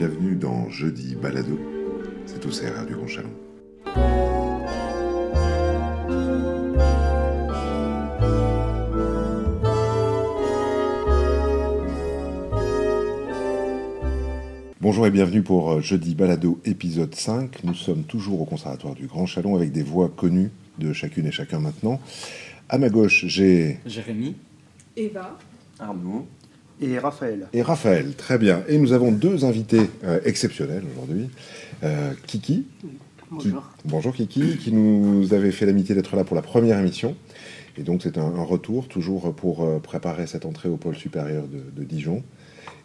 Bienvenue dans Jeudi Balado. C'est au CRR du Grand Chalon. Bonjour et bienvenue pour euh, Jeudi Balado épisode 5. Nous sommes toujours au Conservatoire du Grand Chalon avec des voix connues de chacune et chacun maintenant. À ma gauche, j'ai Jérémy, Eva. Arnaud, Et Raphaël. et Raphaël. Très bien. Et nous avons deux invités euh, exceptionnels aujourd'hui. Euh, Kiki. qui- bonjour. bonjour Kiki, qui nous avait fait l'amitié d'être là pour la première émission. Et donc c'est un, un retour toujours pour euh, préparer cette entrée au pôle supérieur de, de Dijon.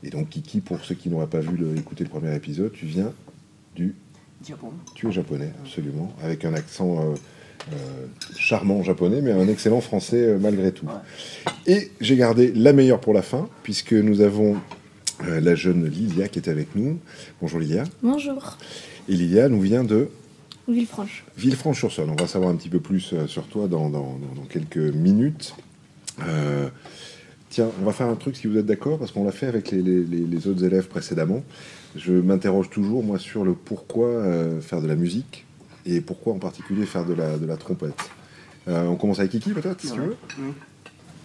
Et donc Kiki, pour ceux qui n'auraient pas vu le, écouté le premier épisode, tu viens du... Japon. Tu es japonais, absolument, avec un accent euh, charmant japonais, mais un excellent français euh, malgré tout. Ouais. Et j'ai gardé la meilleure pour la fin, puisque nous avons euh, la jeune Lilia qui est avec nous. Bonjour Lilia. Bonjour. Et Lilia nous vient de Villefranche. Villefranche-sur-Saône. On va savoir un petit peu plus sur toi dans, dans- dans- dans quelques minutes. Tiens, on va faire un truc si vous êtes d'accord, parce qu'on l'a fait avec les, les- les- les autres élèves précédemment. Je m'interroge toujours, moi, sur le pourquoi faire de la musique et pourquoi en particulier faire de la, de la trompette. Euh, on commence avec Kiki peut-être, si tu veux Oui.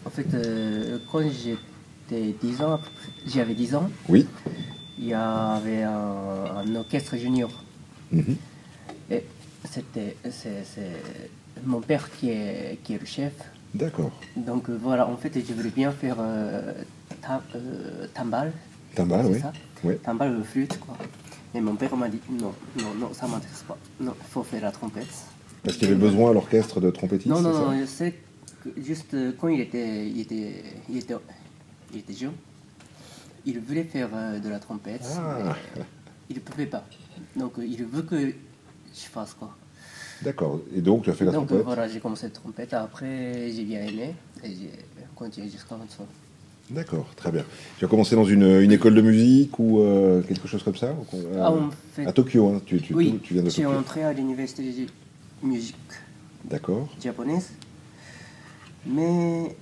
En fait, euh, quand j'étais 10 ans, j'avais 10 ans, Oui. il y avait un, un orchestre junior. Mhm. Et c'était c'est, mon père qui est, qui est le chef. D'accord. Donc euh, voilà, en fait, je voulais bien faire euh, ta- euh, timbal. Timbal, c'est oui. ça Oui. Flûte, quoi. Mais mon père m'a dit non, non, non, ça m'intéresse pas. Non, il faut faire la trompette. Parce qu'il avait besoin à l'orchestre de trompettistes Non, non, non, je sais que juste euh, quand il était, il était, il était, il était jeune, il voulait faire euh, de la trompette, Ah. mais il ne pouvait pas. Donc euh, il veut que je fasse quoi. D'accord. Et donc, tu as fait la Donc trompette voilà, j'ai commencé la trompette, après j'ai bien aimé et j'ai continué jusqu'à maintenant. D'accord, très bien. Tu as commencé dans une, une école de musique ou euh, quelque chose comme ça euh, Ah, en fait, À Tokyo, hein, tu, tu, oui, tu viens de j'ai Tokyo. entré à l'université de musique D'accord. japonaise. Mais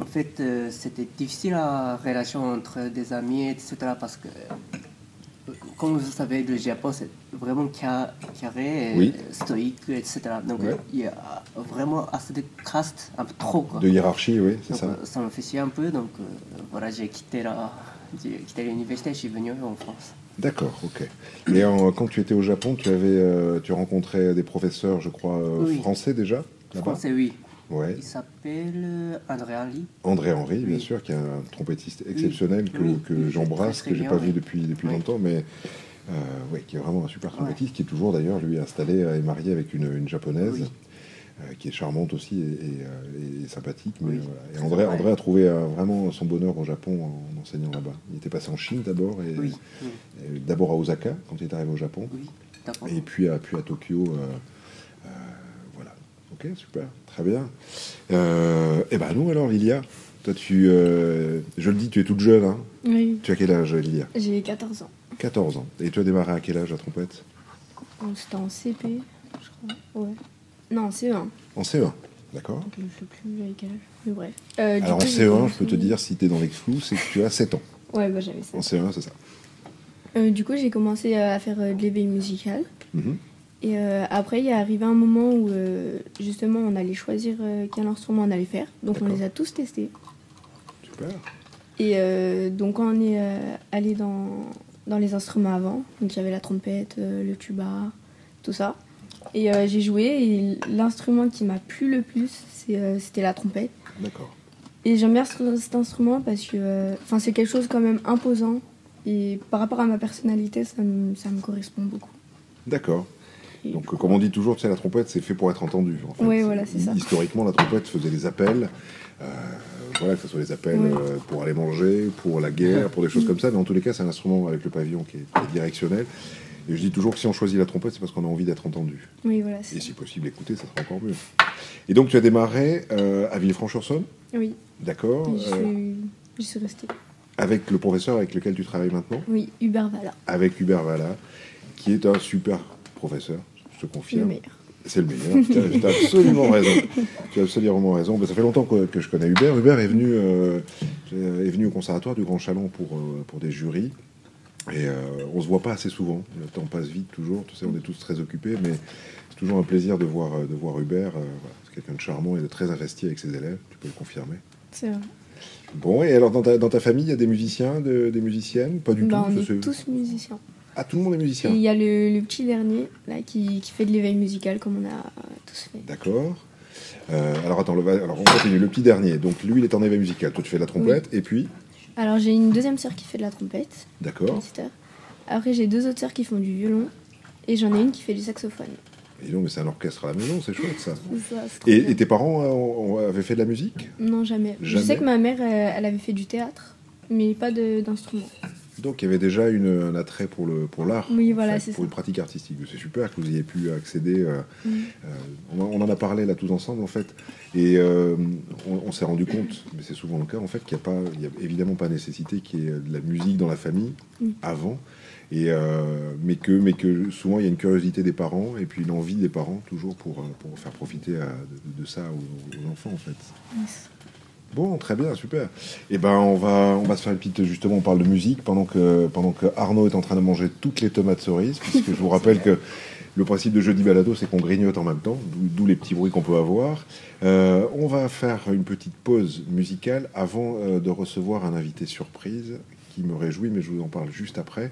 en fait, euh, c'était difficile la relation entre des amis, etc. Parce que, euh, comme vous savez, le Japon, c'est vraiment ca- carré, Oui. euh, stoïque, etc. Donc, Ouais. il y a vraiment assez de caste, un peu trop. Quoi. De hiérarchie, oui, c'est ça. euh, ça me fait chier un peu. Donc, euh, voilà, j'ai quitté la. J'ai quitté l'université, je suis venu en France. D'accord, ok. Et en- quand tu étais au Japon, tu avais, euh, tu rencontrais des professeurs, je crois, euh, Oui. français déjà Français, oui. Ouais. Il s'appelle André Ali. André Henry, bien Oui. sûr, qui est un trompettiste exceptionnel que, Oui, que oui, j'embrasse, que j'ai pas oui. vu depuis, depuis Oui. longtemps, mais euh, ouais, qui est vraiment un super trompettiste, qui est toujours d'ailleurs lui installé et marié avec une, une japonaise. Oui. euh, qui est charmante aussi et, et, euh, et sympathique. Mais Oui. voilà. Et André, a trouvé euh, vraiment son bonheur au Japon en enseignant là-bas. Il était passé en Chine d'abord, et, Oui, oui, et d'abord à Osaka quand il est arrivé au Japon, oui. D'accord. et puis à, puis à Tokyo. euh, euh, voilà. Ok, super, très bien. Euh, et ben nous alors, Lilia, toi tu, euh, je le dis, tu es toute jeune. Hein Oui. tu as quel âge, Lilia? J'ai 14 ans. 14 ans. Et tu as démarré à quel âge la trompette? Donc, C'était en CP, je crois. Ouais. Non, en CE1. En CE1, d'accord Je sais plus j'avais quel âge. Mais bref. Euh, Alors en coup, j'ai CE1, je peux te dire, si tu es dans l'exclou, c'est que tu as 7 ans. Ouais, bah j'avais ça. En CE1, c'est ça. Euh, du coup, j'ai commencé euh, à faire euh, de l'éveil musical. Mhm. Et euh, après, il est arrivé un moment où euh, justement on allait choisir euh, quel instrument on allait faire. Donc on les a tous testés. Super. Et euh, donc quand on est euh, allé dans, dans les instruments avant, donc il y avait la trompette, euh, le tuba, tout ça. Et euh, j'ai joué et l'instrument qui m'a plu le plus, euh, c'était la trompette. D'accord. Et j'aime bien ce- cet instrument parce que euh, enfin, c'est quelque chose quand même imposant. Et par rapport à ma personnalité, ça me, ça me correspond beaucoup. D'accord. Donc, comme on dit toujours, tu sais, la trompette, c'est fait pour être entendu. En fait. Ouais, voilà, c'est ça. Historiquement, la trompette faisait des appels. Euh, voilà, que ce soit des appels euh, pour aller manger, pour la guerre, pour des choses comme ça. Mais en tous les cas, c'est un instrument avec le pavillon qui est, qui est directionnel. Et je dis toujours que si on choisit la trompette, c'est parce qu'on a envie d'être entendu. Oui, voilà. Et si possible, écouter, ça sera encore mieux. Et donc, tu as démarré euh, à Villefranche-sur-Saône, Oui, d'accord j'y euh, suis, j'y suis restée. Avec le professeur avec lequel tu travailles maintenant, Oui, Hubert Valla, avec Hubert Valla, qui est un super professeur, je te le confirme. meilleur. C'est le meilleur. Tu as, absolument raison. Tu as absolument raison. Ben, ça fait longtemps que, que je connais Hubert. Hubert est venu, euh, est venu au conservatoire du Grand Chalon pour, euh, pour des jurys. Et euh, on se voit pas assez souvent. Le temps passe vite toujours. Tu sais, on est tous très occupés, mais c'est toujours un plaisir de voir, euh, de voir Hubert. euh, voilà. C'est quelqu'un de charmant et de très investi avec ses élèves. Tu peux le confirmer. C'est vrai. Bon, et alors dans ta, dans ta famille, il y a des musiciens, de- des musiciennes? Pas du Bah, tout. on est tous musiciens. Ah, tout le monde est Et musicien. il y a le, le petit dernier là qui, qui fait de l'éveil musical comme on a euh, tous fait. D'accord. Euh, alors attends, le, alors on continue. Le petit dernier. Donc lui, il est en éveil musical. Toi, tu fais de la trompette. Et puis, Alors j'ai une deuxième sœur qui fait de la trompette, d'accord. Après j'ai deux autres sœurs qui font du violon et j'en ai une qui fait du saxophone. Et donc, mais c'est un orchestre à la maison, c'est chouette ça. Et, tes parents euh, avaient fait de la musique? Non jamais. Jamais Je sais que ma mère elle avait fait du théâtre, mais pas d'instrument. Donc il y avait déjà une, un attrait pour le pour l'art. Oui, en voilà, fait, c'est Pour ça. une pratique artistique. C'est super que vous ayez pu accéder. euh, Mm. euh, on, en- on en a parlé là tous ensemble en fait, et euh, on, on s'est rendu compte, mais c'est souvent le cas en fait, qu'il n'y a pas, il y a évidemment pas nécessité qu'il y ait de la musique dans la famille Mm. avant, et mais que mais que souvent il y a une curiosité des parents et puis une envie des parents toujours pour pour faire profiter à- de, de ça aux, aux enfants en fait. Yes. Bon, très bien, super. Et ben, on va, on va se faire une petite. Justement, on parle de musique pendant que, pendant que Arnaud est en train de manger toutes les tomates cerises, puisque je vous rappelle que le principe de jeudi balado, c'est qu'on grignote en même temps, d'où d'où les petits bruits qu'on peut avoir. Euh, on va faire une petite pause musicale avant euh, de recevoir un invité surprise qui me réjouit, mais je vous en parle juste après.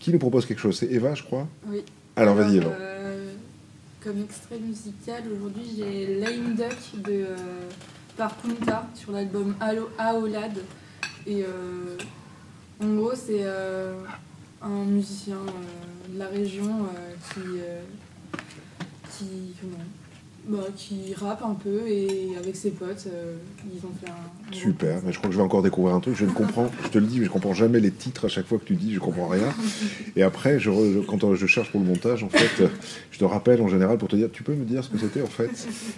Qui nous propose quelque chose C'est Eva, je crois? Oui. Alors, vas-y, Eva. euh, comme extrait musical, aujourd'hui j'ai Lame Duck de, euh, par Punta sur l'album Aolad. Et euh, en gros, c'est euh, un musicien euh, de la région qui, qui, comment, bah, qui rappe un peu et avec ses potes, euh, ils ont fait un. Super, mais je crois que je vais encore découvrir un truc. Je ne comprends, je te le dis, mais je comprends jamais les titres à chaque fois que tu dis, je comprends rien. Et après, je quand je cherche pour le montage, en fait, euh, je te rappelle en général pour te dire, tu peux me dire ce que c'était en fait?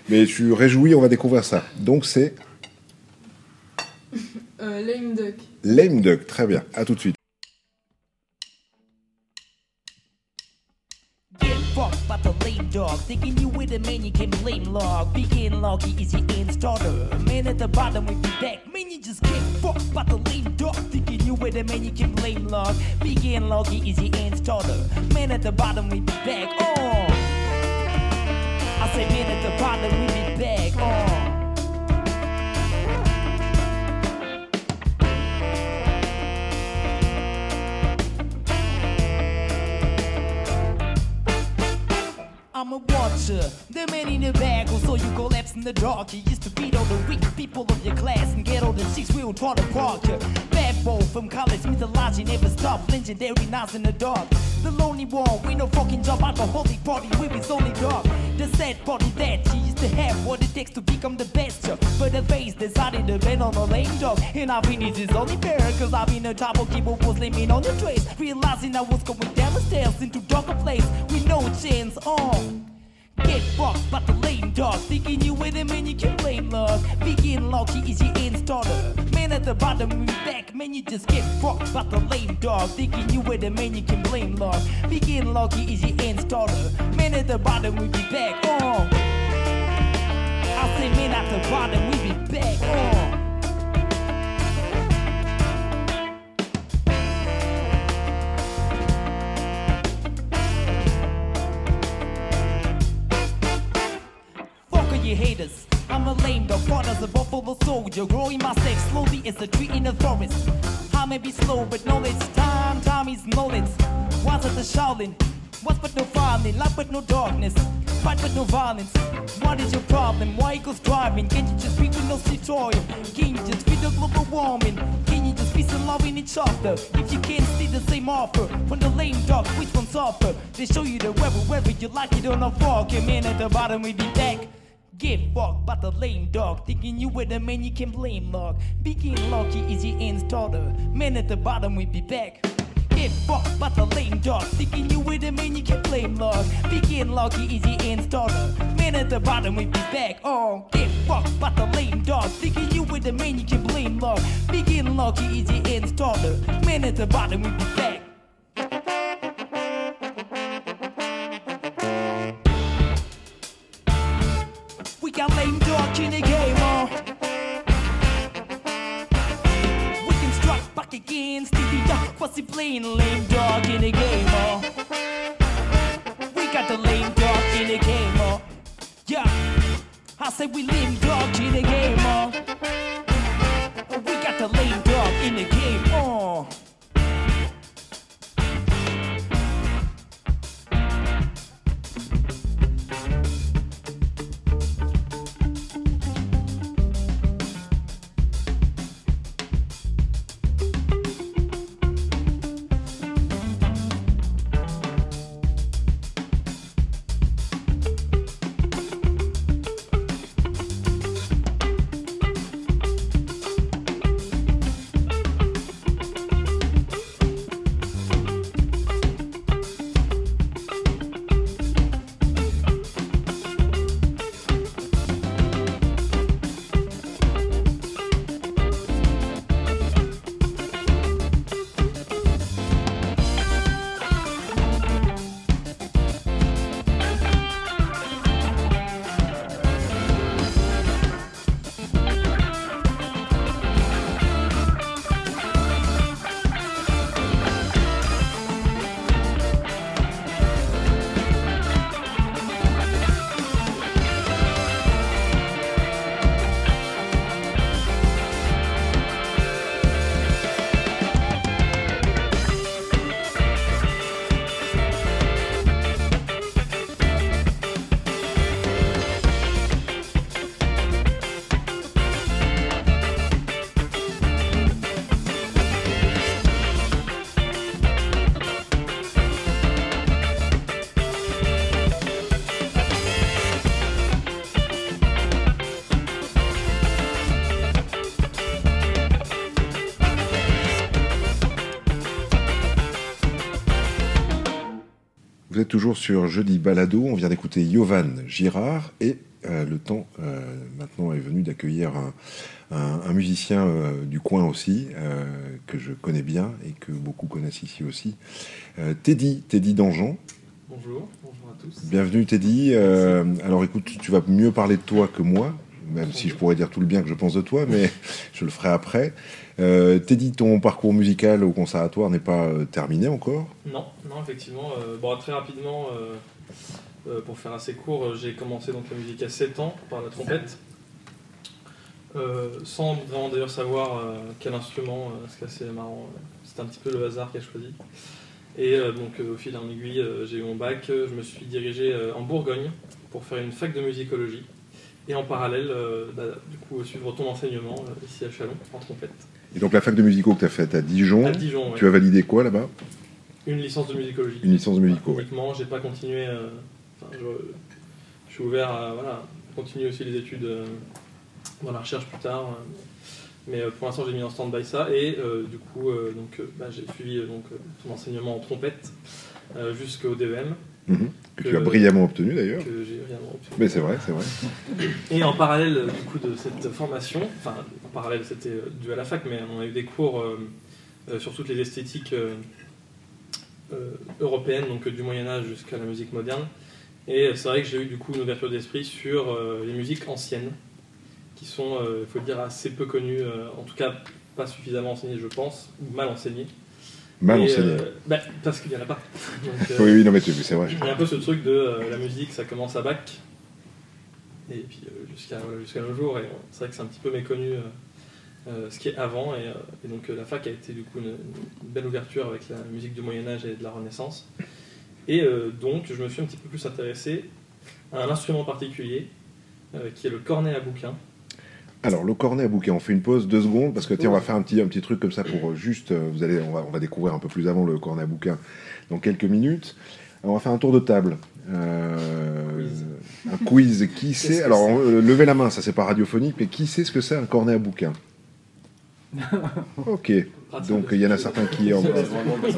Mais je suis réjoui, on va découvrir ça. Donc c'est Euh, Lame Duck. Lame Duck, très bien. À tout de suite. Dog. Thinking you with a man, you can blame log. Begin loggy is your end starter. Man at the bottom with your back. Man, you just get fucked by the lame dog. Thinking you with a man, you can blame log. Begin loggy is your end starter. Man at the bottom with your back. Oh. I say man at the bottom with your back. Oh. I'm a watcher, the man in the bag who saw you collapse in the dark. You used to beat all the weak people of your class and get all the six wheel try to park. Bad boy from college, mythology never stop. Legendary nights in the dark. The lonely one with no fucking job, alcoholic party with his only dog. The sad body that she used to have what takes to become the best. But the face decided to bet on a lame dog. And I finished his only fair, cause I've been a top of keyboard was laying on the trace. Realizing I was going down the stairs into darker place with no chance on. Get fucked by the lame dog. Thinking you with him and you can blame love. Begin lucky is your end starter. Man at the bottom, we back. Man, you just get fucked by the lame dog. Thinking you with him and you can blame love. Begin lucky is your end starter. Man at the bottom, we be back. Oh. I say man at the bottom, we be back. All you haters. I'm a lame dog, as a buffalo soldier. Growing my sex slowly as a tree in the forest. I may be slow, but knowledge, time, time is knowledge. Once at the Shaolin, what's but no violence, life but no darkness, fight but no violence. What is your problem? Why goes driving? Can't you just be with no tutorial? Can you just be the global warming? Can you just be some love in each other? If you can't see the same offer from the lame dog, which one's offer? They show you the wherever, wherever you like it on a fork. And man at the bottom, we be back. Get fucked by the lame dog. Thinking you with a man you can blame log. Begin lucky is your end starter. Man at the bottom, we be back. Get fucked by the lame dog. Thinking you with a man you can blame log. Begin lucky your end starter. Man at the bottom, we be back. Oh, get fucked by the lame dog. Thinking you with a man you can blame log. Begin lucky your end starter. Man at the bottom, we be back. We got lame dog in the he playing? Lame dog in the game, oh. We got the lame dog in the game, oh. Yeah. I say we lame dog in the game, oh. Êtes toujours sur Jeudi Balado. On vient d'écouter Yovan Girard et euh, le temps euh, maintenant est venu d'accueillir un, un- un musicien euh, du coin aussi, que je connais bien et que beaucoup connaissent ici aussi. Teddy, Teddy Dangean. Bonjour, bonjour à tous. Bienvenue Teddy. Alors écoute, tu vas mieux parler de toi que moi, même si je pourrais dire tout le bien que je pense de toi, mais je le ferai après. Euh, Teddy, ton parcours musical au conservatoire n'est pas euh, terminé encore? Non, non, effectivement. euh, bon, très rapidement, euh, pour faire assez court, j'ai commencé donc la musique à 7 ans par la trompette. Sans vraiment d'ailleurs savoir quel instrument, euh, ce qui est assez marrant. C'était un petit peu le hasard qui a choisi. Et donc au fil en aiguille, j'ai eu mon bac, je me suis dirigé en Bourgogne pour faire une fac de musicologie. Et en parallèle, bah, du coup, suivre ton enseignement ici à Chalon, en trompette. Et donc la fac de musicaux que tu as faite à Dijon, À Dijon, ouais. tu as validé quoi là-bas? Une licence de musicologie. Une licence de musicaux, ouais. Uniquement, j'ai pas continué. euh, je, je suis ouvert à voilà, continuer aussi les études euh, dans la recherche plus tard. euh, mais euh, pour l'instant, j'ai mis en stand-by ça. Et du coup, donc, bah, j'ai suivi donc, enseignement en trompette jusqu'au DEM. Que Que- tu as brillamment obtenu d'ailleurs. Que j'ai rien obtenu. Mais c'est vrai, c'est vrai. Et en parallèle euh, du coup de cette formation, enfin en parallèle c'était euh, dû à la fac, mais on a eu des cours euh, sur toutes les esthétiques euh, européennes, donc du Moyen Âge jusqu'à la musique moderne. Et c'est vrai que j'ai eu du coup une ouverture d'esprit sur euh, les musiques anciennes, qui sont, euh, il faut le dire, assez peu connues, euh, en tout cas pas suffisamment enseignées je pense, ou mal enseignées. Mal Et, enseigné. euh, bah, parce qu'il n'y en a pas. Donc, euh, Oui, oui, non mais tu- c'est vrai. il y a un peu ce truc de euh, la musique, ça commence à bac, et puis euh, jusqu'à voilà, jusqu'à nos jours, et euh, c'est vrai que c'est un petit peu méconnu euh, euh, ce qui est avant, et, euh, et donc euh, la fac a été du coup une, une belle ouverture avec la musique du Moyen-Âge et de la Renaissance. Et euh, donc je me suis un petit peu plus intéressé à un instrument particulier, euh, qui est le cornet à bouquin. Alors le cornet à bouquet, on fait une pause deux secondes parce que tiens, on va faire un petit un petit truc comme ça pour euh, juste, euh, vous allez, on va, on va découvrir un peu plus avant le cornet à bouquin dans quelques minutes. Alors, on va faire un tour de table. Euh, un quiz. Qui sait? Alors, on- levez la main, ça c'est pas radiophonique, mais qui sait ce que c'est un cornet à bouquin? Ok. Pratique. Donc il y en a certains qui. Alors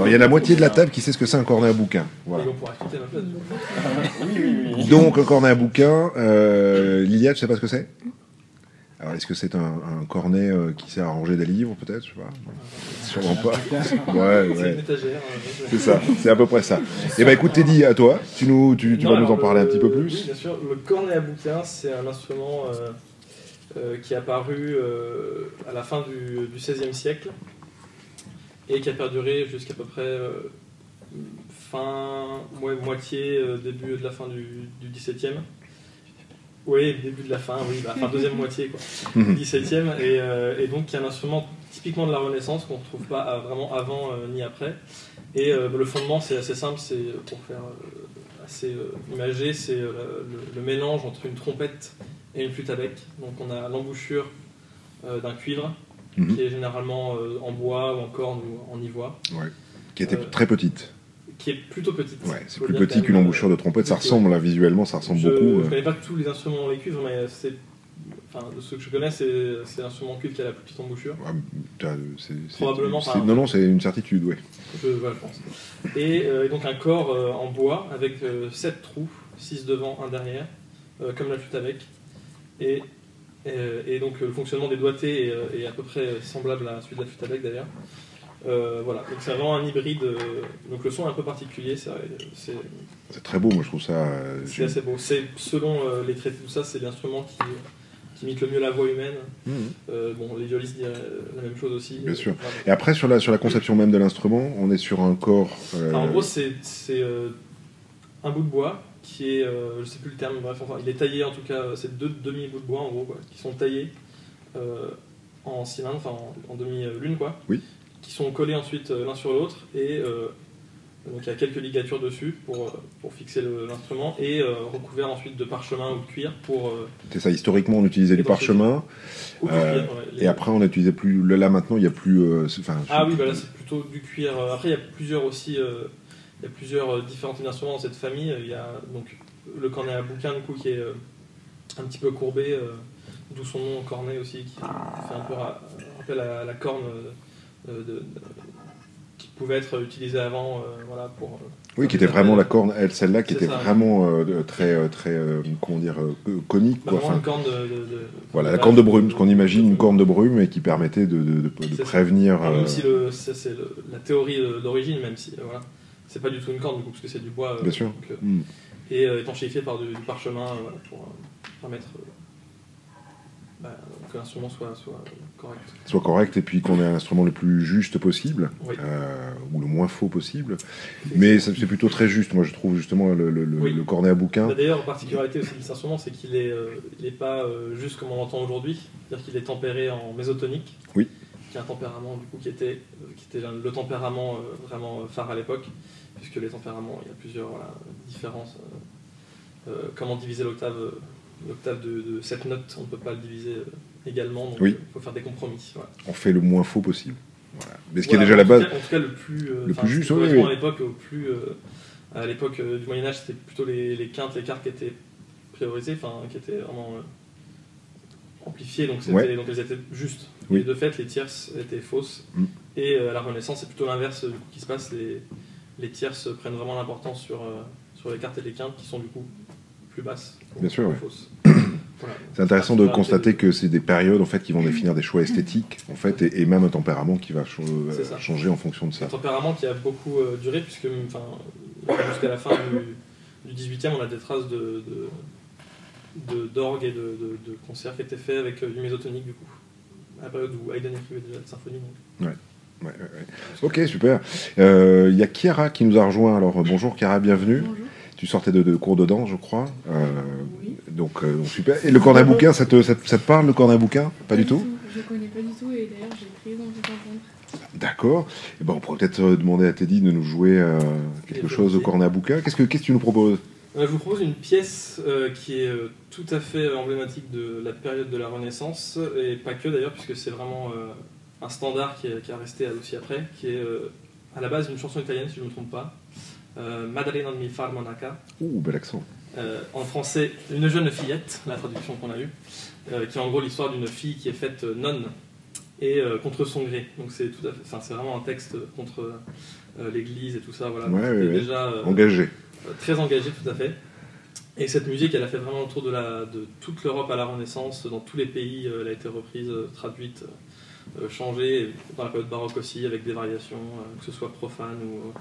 il y a la moitié de la table qui sait ce que c'est un cornet à bouquin. Voilà. Donc un cornet à bouquin, euh, Lilia, tu sais pas ce que c'est? Alors est-ce que c'est un, un cornet euh, qui sert à ranger des livres peut-être Je sais pas. Sûrement pas. Ouais, C'est une ouais. étagère. C'est ça, c'est à peu près ça. Eh ben écoute Teddy, à toi, tu, nous, tu, tu Non, vas nous en parler un petit peu Oui, plus. bien sûr. Le cornet à bouquin, c'est un instrument euh, euh, qui est apparu euh, à la fin du, XVIe siècle et qui a perduré jusqu'à peu près euh, fin, ouais, moitié, euh, début de la fin du, du 17e. Oui, début de la fin, oui, bah, enfin deuxième moitié quoi, du 17e, et, euh, et donc qui est un instrument typiquement de la Renaissance qu'on ne retrouve pas euh, vraiment avant euh, ni après. Et euh, le fondement c'est assez simple, c'est pour faire euh, assez euh, imagé, c'est euh, le, le mélange entre une trompette et une flûte à bec. Donc on a l'embouchure euh, d'un cuivre Mhm. qui est généralement euh, en bois ou en corne ou en ivoire, Qui était Euh, très petite. Qui est plutôt petite. Ouais, c'est plus petit qu'une embouchure de trompette. Ça donc, ressemble, là, visuellement, ça ressemble je, beaucoup. Je euh. connais pas tous les instruments dans les cuivres, mais c'est, enfin, de ceux que je connais, c'est, l'instrument cuivre qui a la plus petite embouchure. Ah, c'est- Probablement, enfin, Non, non, c'est une certitude, oui. Je, voilà, je pense. Et, euh, et donc un corps euh, en bois avec 7 trous, 6 devant, 1 derrière, euh, comme la flûte avec. Et, euh, et donc le fonctionnement des doigtés est, euh, est à peu près semblable à celui de la flûte avec d'ailleurs. Euh, voilà, donc c'est vraiment un hybride. euh, donc le son est un peu particulier, c'est, très beau, moi, je trouve ça. euh, c'est assez beau. Selon les traités, tout ça, c'est l'instrument qui, qui imite le mieux la voix humaine. Euh, bon, les violonistes diraient euh, la même chose aussi. Bien sûr. Voilà. Et après, sur la, sur la conception même de l'instrument, on est sur un corps. Alors, en gros, c'est un bout de bois qui est, je sais plus le terme, bref, enfin, il est taillé en tout cas, c'est deux demi-bouts de bois en gros, quoi, qui sont taillés en cylindre, enfin en, en demi-lune, quoi. Oui. Qui sont collés ensuite euh, l'un sur l'autre et euh, donc il y a quelques ligatures dessus pour, euh, pour fixer l'instrument et euh, recouvert ensuite de parchemin ou de cuir pour. euh, c'est ça, historiquement, on utilisait du parchemin. ou du Euh, cuir, ouais, les- Et après, on utilisait plus. Là, maintenant, il n'y a plus. Ah oui, bah là c'est plutôt du cuir. Après, il y a plusieurs aussi, il y a plusieurs différents types d'instruments dans cette famille. Il y a donc le cornet à bouquin du coup qui est un petit peu courbé, d'où son nom cornet aussi, qui fait un peu ra- rappel à la corne de- de- qui pouvait être utilisée avant, euh, voilà pour. euh, Oui, qui était vraiment la corne, elle, celle-là, qui était ça. vraiment euh, très, euh, très, euh, comment dire, euh, conique, bah, quoi. vraiment Enfin, une corne de. de- de- voilà, la corne de brume, ce qu'on imagine une corne de brume et qui permettait de, prévenir. Euh, même si c'est la théorie euh, d'origine, même si euh, voilà, c'est pas du tout une corne du coup, parce que c'est du bois. euh, Bien sûr. donc, euh, hmm. et euh, étanchéifié par du, du parchemin euh, voilà, pour euh, permettre euh, bah, que l'instrument soit, soit correct. soit correct et puis qu'on ait un instrument le plus juste possible Oui. euh, ou le moins faux possible. Mais c'est plutôt très juste. Moi, je trouve justement le, le- le- Oui. le cornet à bouquin. Bah, D'ailleurs, particularité aussi de cet instrument, c'est qu'il est, euh, pas euh, juste comme on l'entend aujourd'hui, c'est-à-dire qu'il est tempéré en mésotonique, Oui. qui est un tempérament du coup qui était, qui était le tempérament vraiment phare à l'époque, puisque les tempéraments, il y a plusieurs voilà, différences. comment diviser l'octave L'octave de, de 7 notes, on ne peut pas le diviser euh, également, donc Oui. euh, il faut faire des compromis. Voilà. On fait le moins faux possible. Voilà. Mais ce qui est déjà la base. cas- en tout cas, le plus, euh, Le plus juste, oui. À l'époque, au plus, à l'époque du Moyen Âge, c'était plutôt les, les quintes, les quartes qui étaient priorisées, enfin qui étaient vraiment amplifiées, donc, Ouais. donc elles étaient justes. Et de fait, les tierces étaient fausses. Mm. Et à la Renaissance, c'est plutôt l'inverse qui se passe. Les, les tierces prennent vraiment l'importance sur, euh, sur les cartes et les quintes, qui sont du coup plus basses. Bien sûr, ouais. Voilà. C'est intéressant de constater que c'est des périodes en fait qui vont définir des choix esthétiques en fait et, et même un tempérament qui va euh, changer en fonction de un ça. tempérament qui a beaucoup euh, duré, puisque jusqu'à la fin du, du 18e, on a des traces de, de, de- d'orgue et de, de, de concerts qui étaient faits avec euh, du mésotonique, du coup, à la période où Haydn écrivait déjà des symphonies. donc. Ouais, ouais, ouais. Ok, super. Euh, Il y a Chiara qui nous a rejoint. Alors bonjour Chiara, bienvenue. Bonjour. Tu sortais de, de cours de danse, je crois. Euh, Oui. donc, euh, donc, super. Et le cornet à bouquin, ça te, ça, te- ça te parle le cornet à bouquin Pas du tout Je connais pas du tout et d'ailleurs j'ai très envie d'entendre. D'accord. Eh ben, on pourrait peut-être euh, demander à Teddy de nous jouer euh, quelque Et chose au cornet à bouquin. Qu'est-ce que, qu'est-ce que tu nous proposes? Je vous propose une pièce euh, qui est tout à fait emblématique de la période de la Renaissance, et pas que d'ailleurs, puisque c'est vraiment euh, un standard qui, est- qui a resté aussi après, qui est euh, à la base une chanson italienne, si je ne me trompe pas, Madalena mi far monaca, Ouh, bel accent. Euh, en français, Une jeune fillette, la traduction qu'on a eue, euh, qui est en gros l'histoire d'une fille qui est faite euh, nonne et contre son gré. Donc c'est tout à fait, enfin, c'est vraiment un texte contre l'Église et tout ça. Voilà. Ouais, ouais, ouais. déjà Engagé. très engagé, tout à fait. Et cette musique, elle a fait vraiment le tour de, la, de toute l'Europe à la Renaissance. Dans tous les pays, elle a été reprise, traduite, changée. Dans la période baroque aussi, avec des variations, que ce soit profane ou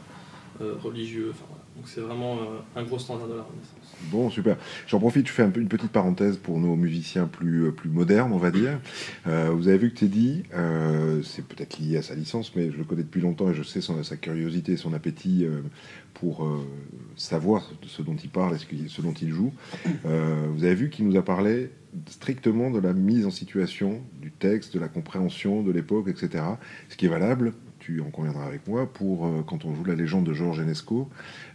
religieux. Enfin, voilà. Donc c'est vraiment euh, un gros standard de la Renaissance. Bon, super. J'en profite, je fais une petite parenthèse pour nos musiciens plus, euh, plus modernes, on va dire. Euh, vous avez vu que Teddy, euh, c'est peut-être lié à sa licence, mais je le connais depuis longtemps et je sais son, sa curiosité, son appétit euh, pour euh, savoir ce dont il parle et ce, dont il joue. Euh, vous avez vu qu'il nous a parlé strictement de la mise en situation du texte, de la compréhension de l'époque, etc. Ce qui est valable, tu en conviendras avec moi, pour euh, quand on joue la légende de Georges Enesco,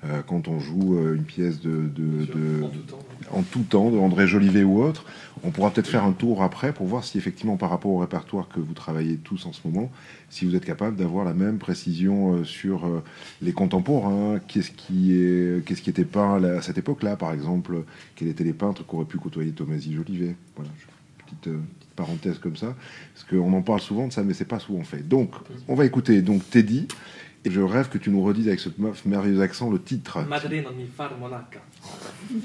euh, quand on joue euh, une pièce de, de- Sur- de- En tout temps. en tout temps de André Jolivet ou autre. On pourra peut-être faire un tour après pour voir si effectivement par rapport au répertoire que vous travaillez tous en ce moment, si vous êtes capable d'avoir la même précision sur les contemporains, qu'est-ce qui est, qu'est-ce qui était peint à cette époque-là, par exemple, quels étaient les peintres qu'aurait pu côtoyer Thomasy Jolivet. Voilà, petite parenthèse comme ça, parce qu'on en parle souvent de ça, mais c'est pas souvent fait. Donc, on va écouter donc Teddy. Et je rêve que tu nous redises avec ce meuf- merveilleux accent le titre. Madrina mi far monaca.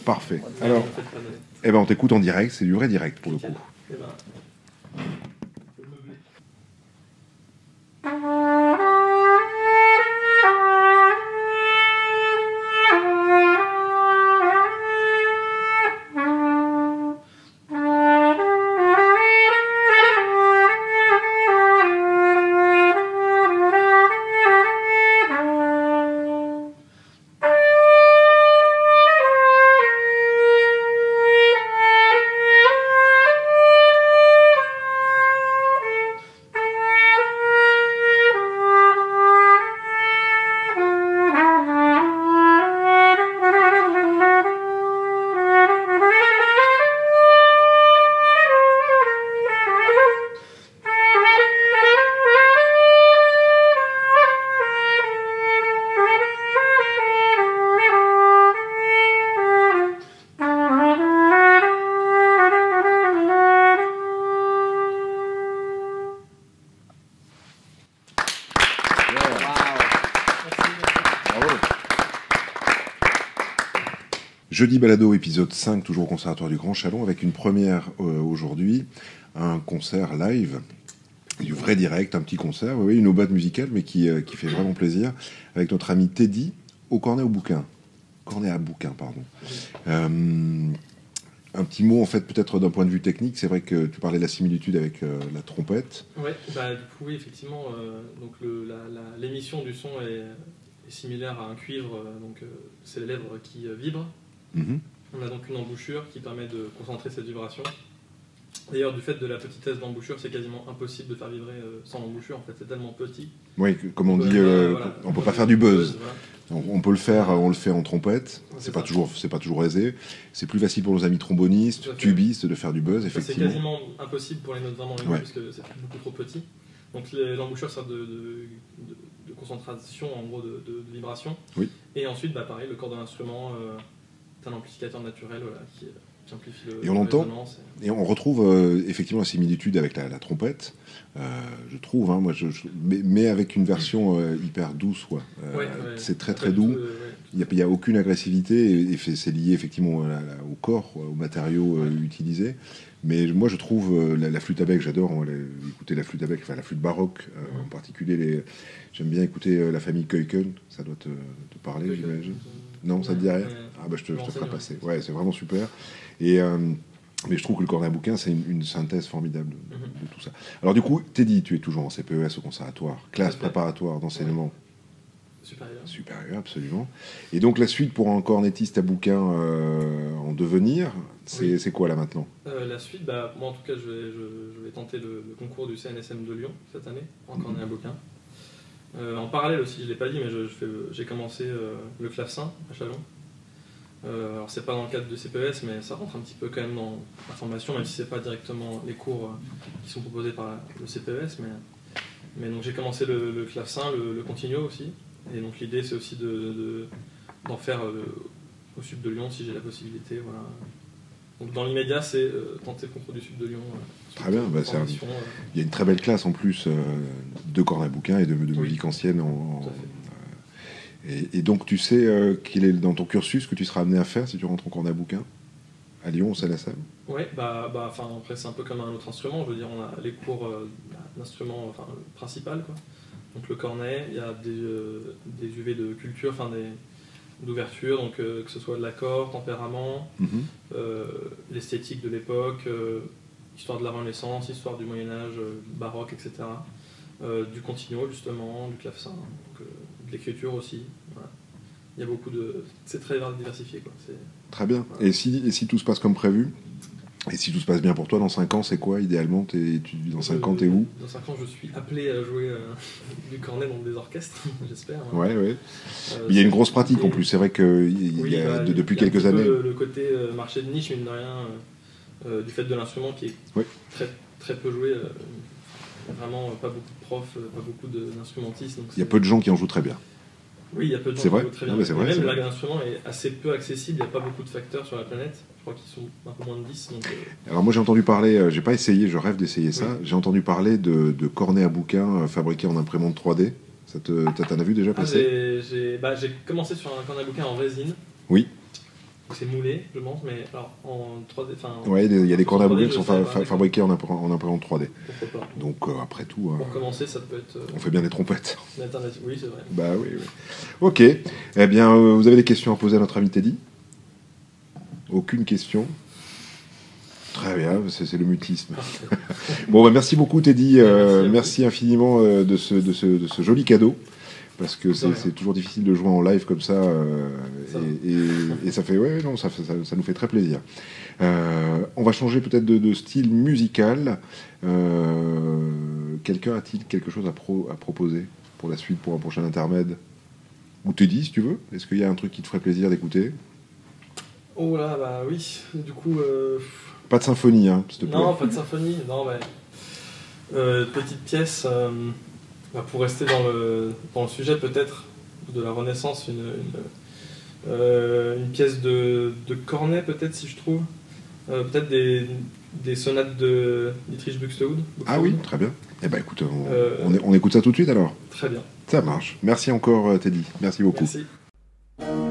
Parfait. Alors, eh ben, on t'écoute en direct, c'est du vrai direct pour le coup. Eh ben, Jeudi Balado, épisode 5, toujours au Conservatoire du Grand Chalon, avec une première euh, aujourd'hui, un concert live, du vrai direct, un petit concert, une aubade musicale, mais qui, euh, qui fait vraiment plaisir, avec notre ami Teddy, au cornet au bouquin. Cornet à bouquin, pardon. Euh, un petit mot, en fait, peut-être d'un point de vue technique, c'est vrai que tu parlais de la similitude avec la trompette. Ouais, bah, du coup, oui, effectivement, donc l'émission du son est, est similaire à un cuivre, donc c'est les lèvres qui vibrent. Mhm. On a donc une embouchure qui permet de concentrer cette vibration. D'ailleurs, du fait de la petitesse d'embouchure, c'est quasiment impossible de faire vibrer euh, sans l'embouchure. En fait, c'est tellement petit. Oui, que- comme on Euh, dit, euh, voilà. on peut pas faire du buzz. voilà. On, on peut le faire, on le fait en trompette. C'est pas toujours, c'est pas toujours aisé. C'est plus facile pour nos amis trombonistes, tubistes de faire du buzz, Ça, C'est effectivement. quasiment impossible pour les notes vraiment aiguës Ouais. puisque c'est beaucoup trop petit. Donc l'embouchure sert de, de- de- de concentration, en gros, de, vibration. Oui. Et ensuite, bah, pareil, le corps de l'instrument euh, un amplificateur naturel voilà, qui, qui amplifie le Et on la entend résonance. Et on retrouve euh, effectivement la similitude avec la, la trompette, euh, je trouve, hein, moi, je, je- mais, mais avec une version euh, hyper douce. quoi. Euh, Ouais, ouais. C'est très très doux. euh, ouais. Il n'y a, aucune agressivité et, c'est lié effectivement à au corps, aux matériaux euh, utilisés. Mais moi, je trouve euh, la, la flûte à bec, j'adore hein, écouter la flûte à bec, enfin la flûte baroque euh, en particulier. Les, j'aime bien écouter euh, la famille Keuken, ça doit te, te parler, j'imagine. Non, ça te dit rien? Ouais. Ah bah je te, je te ferai passer. Ouais, c'est vraiment super. Et euh, mais je trouve que le cornet à bouquin, c'est une, une synthèse formidable de, Mhm. de tout ça. Alors du coup, Teddy, tu es toujours en CPES au conservatoire, classe préparatoire d'enseignement Supérieur. supérieur, absolument. Et donc la suite pour un cornettiste à bouquin euh, en devenir, c'est Oui. quoi là maintenant? Euh, la suite, bah, moi en tout cas, je vais, je, je vais tenter le, le concours du CNSM de Lyon cette année, en cornet à bouquin. En parallèle aussi, je ne l'ai pas dit, mais je fais- j'ai commencé le clavecin à Chalon. Euh, alors c'est pas dans le cadre de CPES, mais ça rentre un petit peu quand même dans la formation, même si c'est pas directement les cours euh, qui sont proposés par le CPES. Mais, mais donc j'ai commencé le, le clavecin, le, le continuo aussi. Et donc l'idée c'est aussi de, de- d'en faire euh, au sud de Lyon si j'ai la possibilité. Voilà. Donc dans l'immédiat, c'est euh, tenter le concours du sud de Lyon. Très bien, bah, c'est un- Il y a une très belle classe en plus de cornet à bouquin et de, de Oui. musique ancienne. En, en- Tout à fait. euh, et, et donc tu sais euh, qu'il est dans ton cursus que tu seras amené à faire si tu rentres en cornet à bouquin à Lyon au CNSM Ouais, bah, bah, enfin, après, c'est un peu comme un autre instrument. Je veux dire, on a les cours euh, enfin, le principal, quoi. Donc le cornet, il y a des, euh, des UV de culture, enfin des, d'ouverture, donc euh, que ce soit de l'accord, tempérament, Mhm. l'esthétique de l'époque, histoire de la Renaissance, histoire du Moyen Âge, baroque, etc. Du continuo justement, du clavecin, donc, de l'écriture aussi. voilà. Il y a beaucoup de, c'est très diversifié quoi. Très bien. Et si, et si tout se passe comme prévu? Et si tout se passe bien pour toi, dans 5 ans, c'est quoi idéalement? T'es- tu, Dans 5 ans, t'es où? Dans 5 ans, je suis appelé à jouer euh, du cornet dans des orchestres, j'espère. hein. Ouais, ouais. Euh, Il y a une grosse pratique en plus. C'est vrai que il Oui, y a, bah, de- depuis il y a quelques années. Le, le côté euh, marché de niche, mine de rien, euh, euh, du fait de l'instrument qui est Oui. très, très peu joué. Vraiment pas beaucoup de profs, euh, pas beaucoup d'instrumentistes. Il y a peu de gens qui en jouent très bien. Oui, il y a peu de gens qui vrai jouent très Non, bien. Et vrai, c'est même l'instrument est assez peu accessible, il n'y a pas beaucoup de facteurs sur la planète. Je crois qu'ils sont un peu moins de 10. Donc, euh, Alors moi j'ai entendu parler, euh, j'ai pas essayé, je rêve d'essayer ça. Oui. J'ai entendu parler de, de cornets à bouquins euh, fabriqués en imprimante 3D. Ça te, t'en as vu déjà ah, passer? j'ai- j'ai bah, commencé sur un cornet à bouquin en résine. Oui. C'est moulé, je pense, mais alors en 3D. enfin, Ouais, il y a des cornets à 3D, bouquins qui sont fa- pas, fa- fabriqués en, impr- en imprimante 3D. Pourquoi pas. Donc euh, après tout, euh, Pour commencer, ça peut être euh, on fait bien des trompettes. Oui, c'est vrai. Bah oui, oui. Ok. Eh bien, vous avez des questions à poser à notre ami Teddy? Aucune question? Très bien, c'est le mutisme. bon, bah, merci beaucoup Teddy. Merci infiniment de, ce, de, ce, de ce joli cadeau. Parce que c'est toujours difficile de jouer en live comme ça. euh, Ça et, et- et ça fait, ouais, non, ça, fait- ça, ça nous fait très plaisir. Euh, on va changer peut-être de, de style musical. Euh, Quelqu'un a-t-il quelque chose à, pro- à proposer pour la suite, pour un prochain intermède? Ou Teddy, si tu veux? Est-ce qu'il y a un truc qui te ferait plaisir d'écouter? Oh là, bah oui. Du coup, euh, Pas de symphonie, hein, s'il te plaît. non, pas de symphonie. Non, mais petite pièce bah, pour rester dans le, dans le sujet peut-être de la Renaissance, une, une, euh, une pièce de, de Cornet peut-être si je trouve. Euh, peut-être des, des sonates de Dietrich Buxtehude. Ah oui, très bien. Eh ben écoute, on, Euh, on, on écoute ça tout de suite alors. Très bien. Ça marche. Merci encore Teddy. Merci beaucoup. Merci.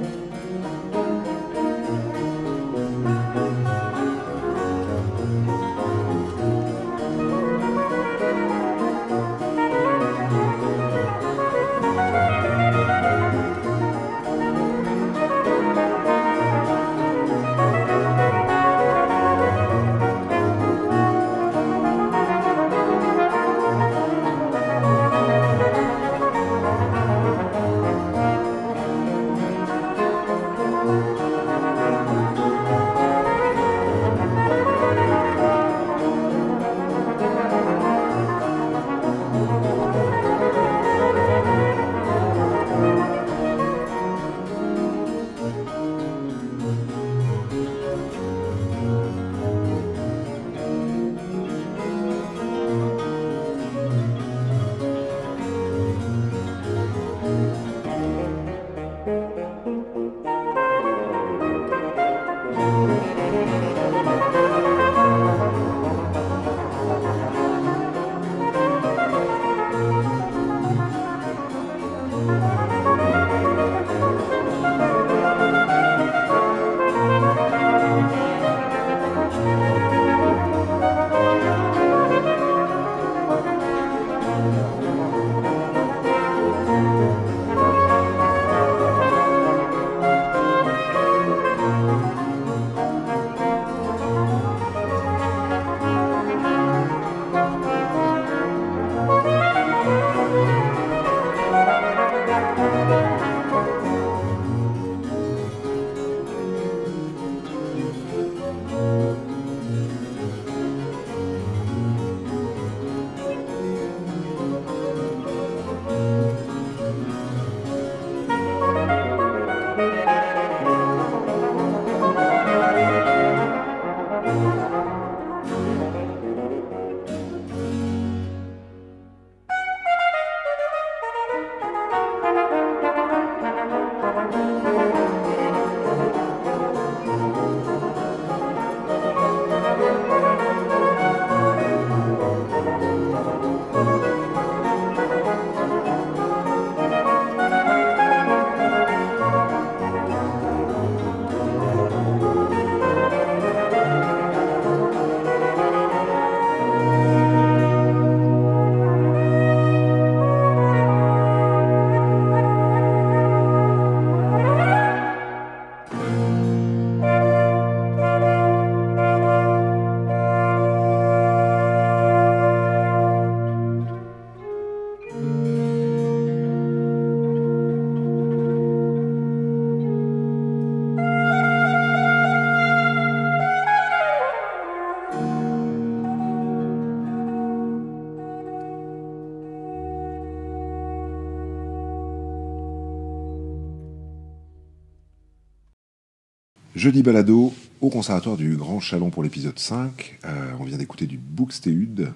Jeudi balado au conservatoire du Grand Chalon pour l'épisode 5. Euh, on vient d'écouter du Buxtehude.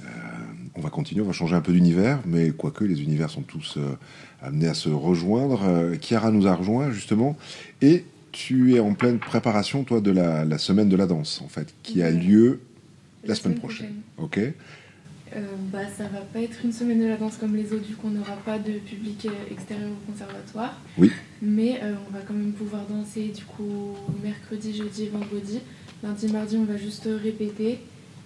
Euh, on va continuer, on va changer un peu d'univers, mais quoique les univers sont tous euh, amenés à se rejoindre. Chiara nous a rejoint justement, et tu es en pleine préparation, toi, de la, la semaine de la danse, en fait, qui a lieu la, semaine prochaine. Ok Euh, bah, ça va pas être une semaine de la danse comme les autres, vu qu'on n'aura pas de public euh, extérieur au conservatoire. Oui. Mais euh, on va quand même pouvoir danser du coup mercredi, jeudi et vendredi. Lundi, mardi, on va juste répéter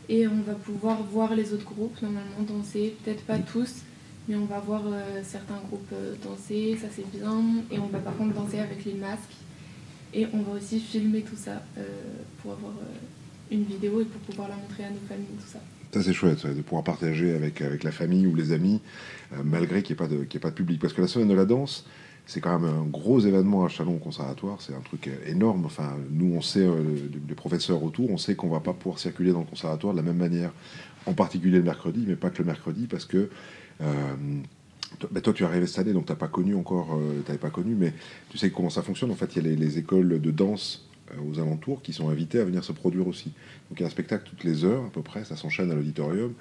et on va pouvoir voir les autres groupes normalement danser. Peut-être pas tous, mais on va voir euh, certains groupes danser, ça c'est bien. Et on va par contre danser avec les masques. Et on va aussi filmer tout ça pour avoir une vidéo et pour pouvoir la montrer à nos familles, tout ça. Ça, c'est chouette, de pouvoir partager avec, avec la famille ou les amis, euh, malgré qu'il n'y ait, pas de- qu'il y ait pas de public. Parce que la semaine de la danse, c'est quand même un gros événement à Chalon Conservatoire. C'est un truc euh, énorme. Enfin, nous, on sait, euh, le- les professeurs autour, on sait qu'on va pas pouvoir circuler dans le Conservatoire de la même manière, en particulier le mercredi, mais pas que le mercredi, parce que. euh, bah, toi, tu es arrivé cette année, donc tu n'as pas connu encore, n'avais pas connu, mais tu sais comment ça fonctionne. En fait, il y a les, les écoles de danse euh, aux alentours qui sont invitées à venir se produire aussi. Donc il y a un spectacle toutes les heures à peu près, ça s'enchaîne à l'auditorium.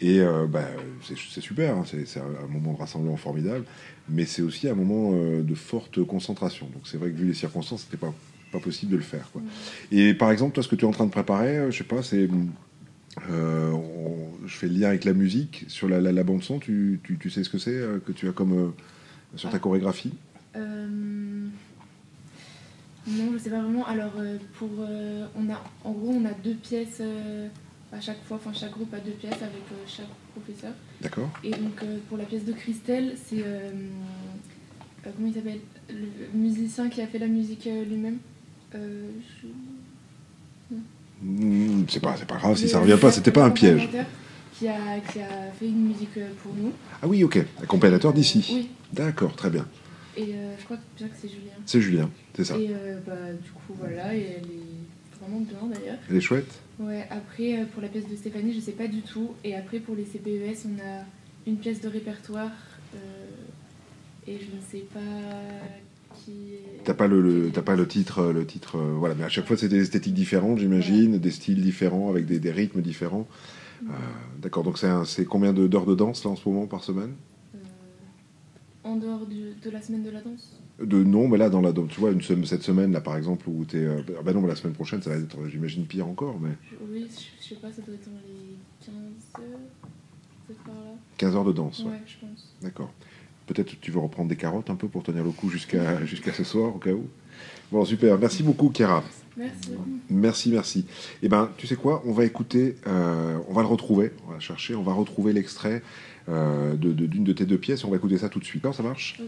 Et euh, bah, c'est super, hein, c'est un, moment de rassemblement formidable, mais c'est aussi un moment euh, de forte concentration. Donc c'est vrai que vu les circonstances, c'était pas, pas possible de le faire. Quoi. Et par exemple, toi, ce que tu es en train de préparer, euh, je sais pas, c'est. euh, on- je fais le lien avec la musique. Sur la, la, bande son, tu, tu, tu sais ce que c'est euh, que tu as comme. euh, sur ta Ah. chorégraphie? Euh, Non, je sais pas vraiment. Alors, euh, pour, euh, on a, en gros, on a deux pièces euh, à chaque fois. Enfin, chaque groupe a deux pièces avec euh, chaque professeur. D'accord Et donc, euh, pour la pièce de Christelle, c'est. euh, comment il s'appelle? Le musicien qui a fait la musique lui-même. Je- Hmm, C'est pas, c'est pas grave si ça revient pas, c'était pas un piège. Qui a, qui a fait une musique pour nous. Ah oui, ok. Accompagnateur d'ici. Oui, D'accord, très bien. Et euh, je crois bien que c'est Julien. C'est Julien, c'est ça. Et euh, bah, du coup, voilà, et elle est vraiment bien d'ailleurs. Elle est chouette Ouais, après euh, pour la pièce de Stéphanie, je sais pas du tout. Et après pour les CPES, on a une pièce de répertoire euh, et je ne sais pas qui. est- T'as pas le, le- t'as pas le titre, le titre, voilà. Mais à chaque fois, c'est des esthétiques différentes, j'imagine, des styles différents, avec des, des rythmes différents. D'accord. Donc c'est combien de- d'heures de danse là en ce moment par semaine? En dehors du- de la semaine de la danse De non, mais là dans la, dans- tu vois, une cette semaine là par exemple où t'es, euh, ah bah non, mais la semaine prochaine, ça va être, j'imagine pire encore, mais Oui, je, je sais pas, ça doit être dans les 15 heures, par là. 15 heures de danse. ouais. Ouais, je pense. D'accord. Peut-être que tu veux reprendre des carottes un peu pour tenir le coup jusqu'à jusqu'à ce soir au cas où. Bon super. Merci beaucoup, Chiara. Merci. Merci, merci. Eh ben, tu sais quoi? On va écouter, euh, on va le retrouver, on va chercher, on va retrouver l'extrait euh, d'une de, tes deux pièces. On va écouter ça tout de suite. Alors, ça marche?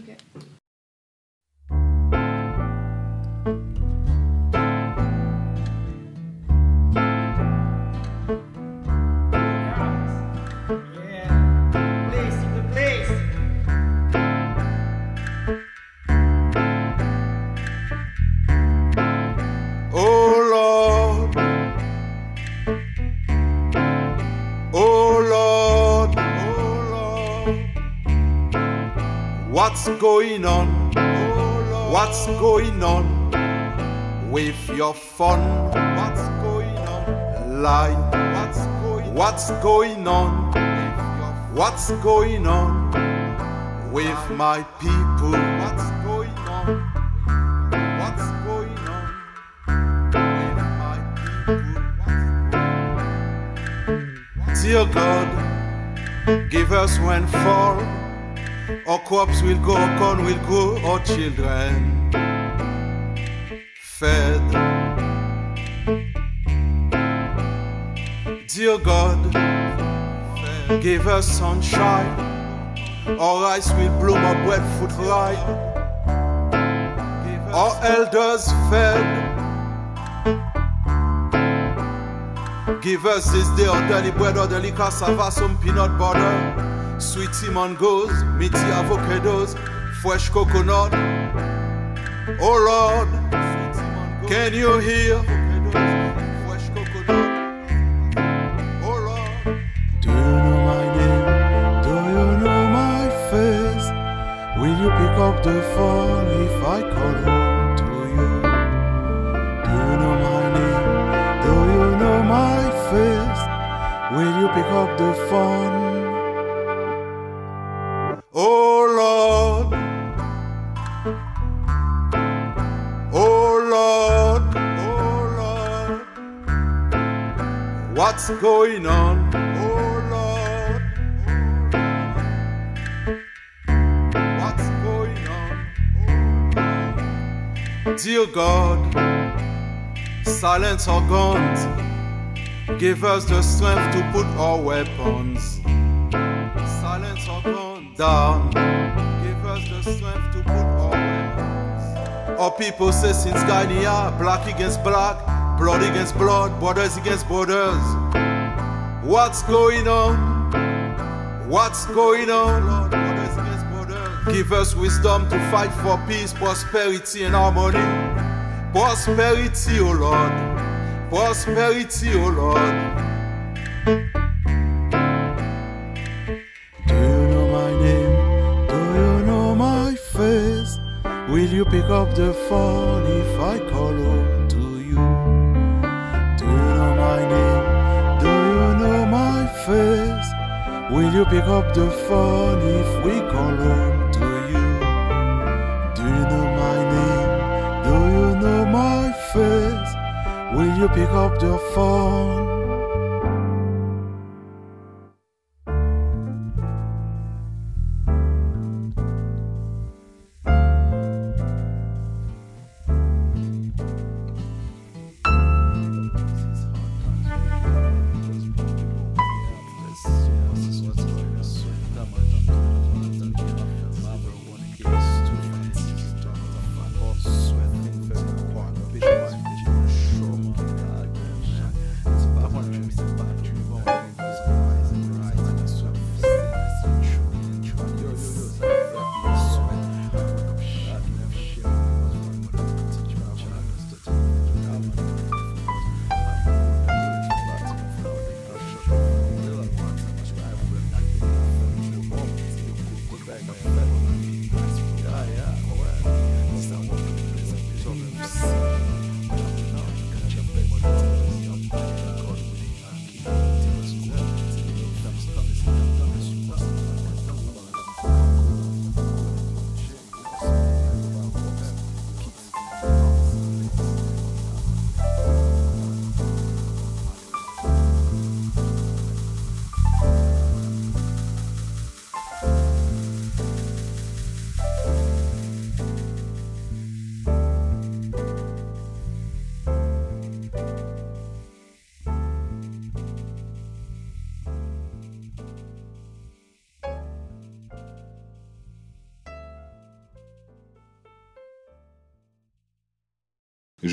What's going on? What's going on with your fun? What's going on? Lie, what's going What's going on? What's going on with my people? What's going on? What's going on people? Dear God, give us when fall. Our crops will go, our corn will grow, our children fed. Dear God, give us sunshine. Our rice will bloom, our bread breadfruit ripe. Our elders fed. Give us this day our daily bread, our daily cassava, some peanut butter, sweetie mangoes, meaty avocados, fresh coconut. Oh Lord, can you hear? Oh Lord. Do you know my name? Do you know my face? Will you pick up the phone if I call home to you? Do you know my name? Do you know my face? Will you pick up the phone? What's going on? Oh Lord. What's going on? Dear God, silence our guns. Give us the strength to put our weapons. Silence our guns down. Give us the strength to put our weapons. Our people say since Guyana, black against black, blood against blood, borders against borders. What's going on? What's going on? Lord, borders against borders. Give us wisdom to fight for peace, prosperity, and harmony. Prosperity, O Lord. Prosperity, O Lord. Do you know my name? Do you know my face? Will you pick up the phone if I call out Will you pick up the phone if we call home to you? Do you know my name? Do you know my face? Will you pick up the phone?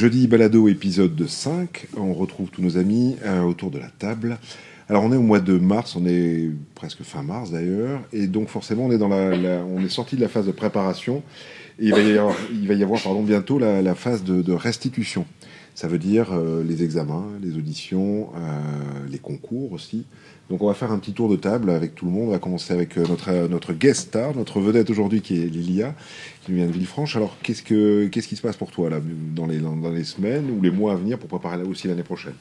Jeudi Balado, épisode 5. On retrouve tous nos amis euh, autour de la table. Alors, on est au mois de mars, on est presque fin mars d'ailleurs, et donc forcément, on est, dans la, on est sorti de la phase de préparation. Et il va y avoir, il va y avoir pardon, bientôt la, phase de restitution. Ça veut dire euh, les examens, les auditions, euh, les concours aussi. Donc on va faire un petit tour de table avec tout le monde. On va commencer avec euh, notre, notre guest star, notre vedette aujourd'hui qui est Lilia, qui vient de Villefranche. Alors qu'est-ce, que, qu'est-ce qui se passe pour toi là, dans, les, dans, les semaines ou les mois à venir pour préparer aussi l'année prochaine?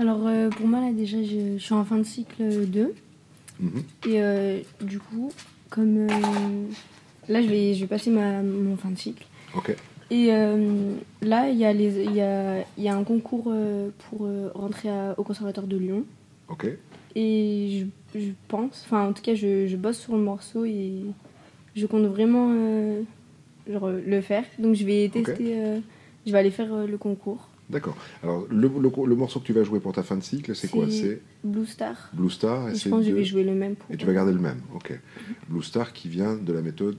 Alors euh, pour moi là déjà je, je suis en fin de cycle 2 Mhm. et du coup comme là je vais, je vais passer ma, mon fin de cycle Ok. Et euh, là il y, a les- il y, a, il y a un concours euh, pour euh, rentrer à- au conservatoire de Lyon Ok. et je, je pense, enfin en tout cas je, je bosse sur le morceau et je compte vraiment genre, le faire donc je vais tester, euh, je vais aller faire le concours. D'accord. Alors le, le, le morceau que tu vas jouer pour ta fin de cycle, c'est quoi? C'est- Blue Star. Blue Star et je pense que je vais jouer le même pour Et tu vas garder le même, ok. Blue Star qui vient de la méthode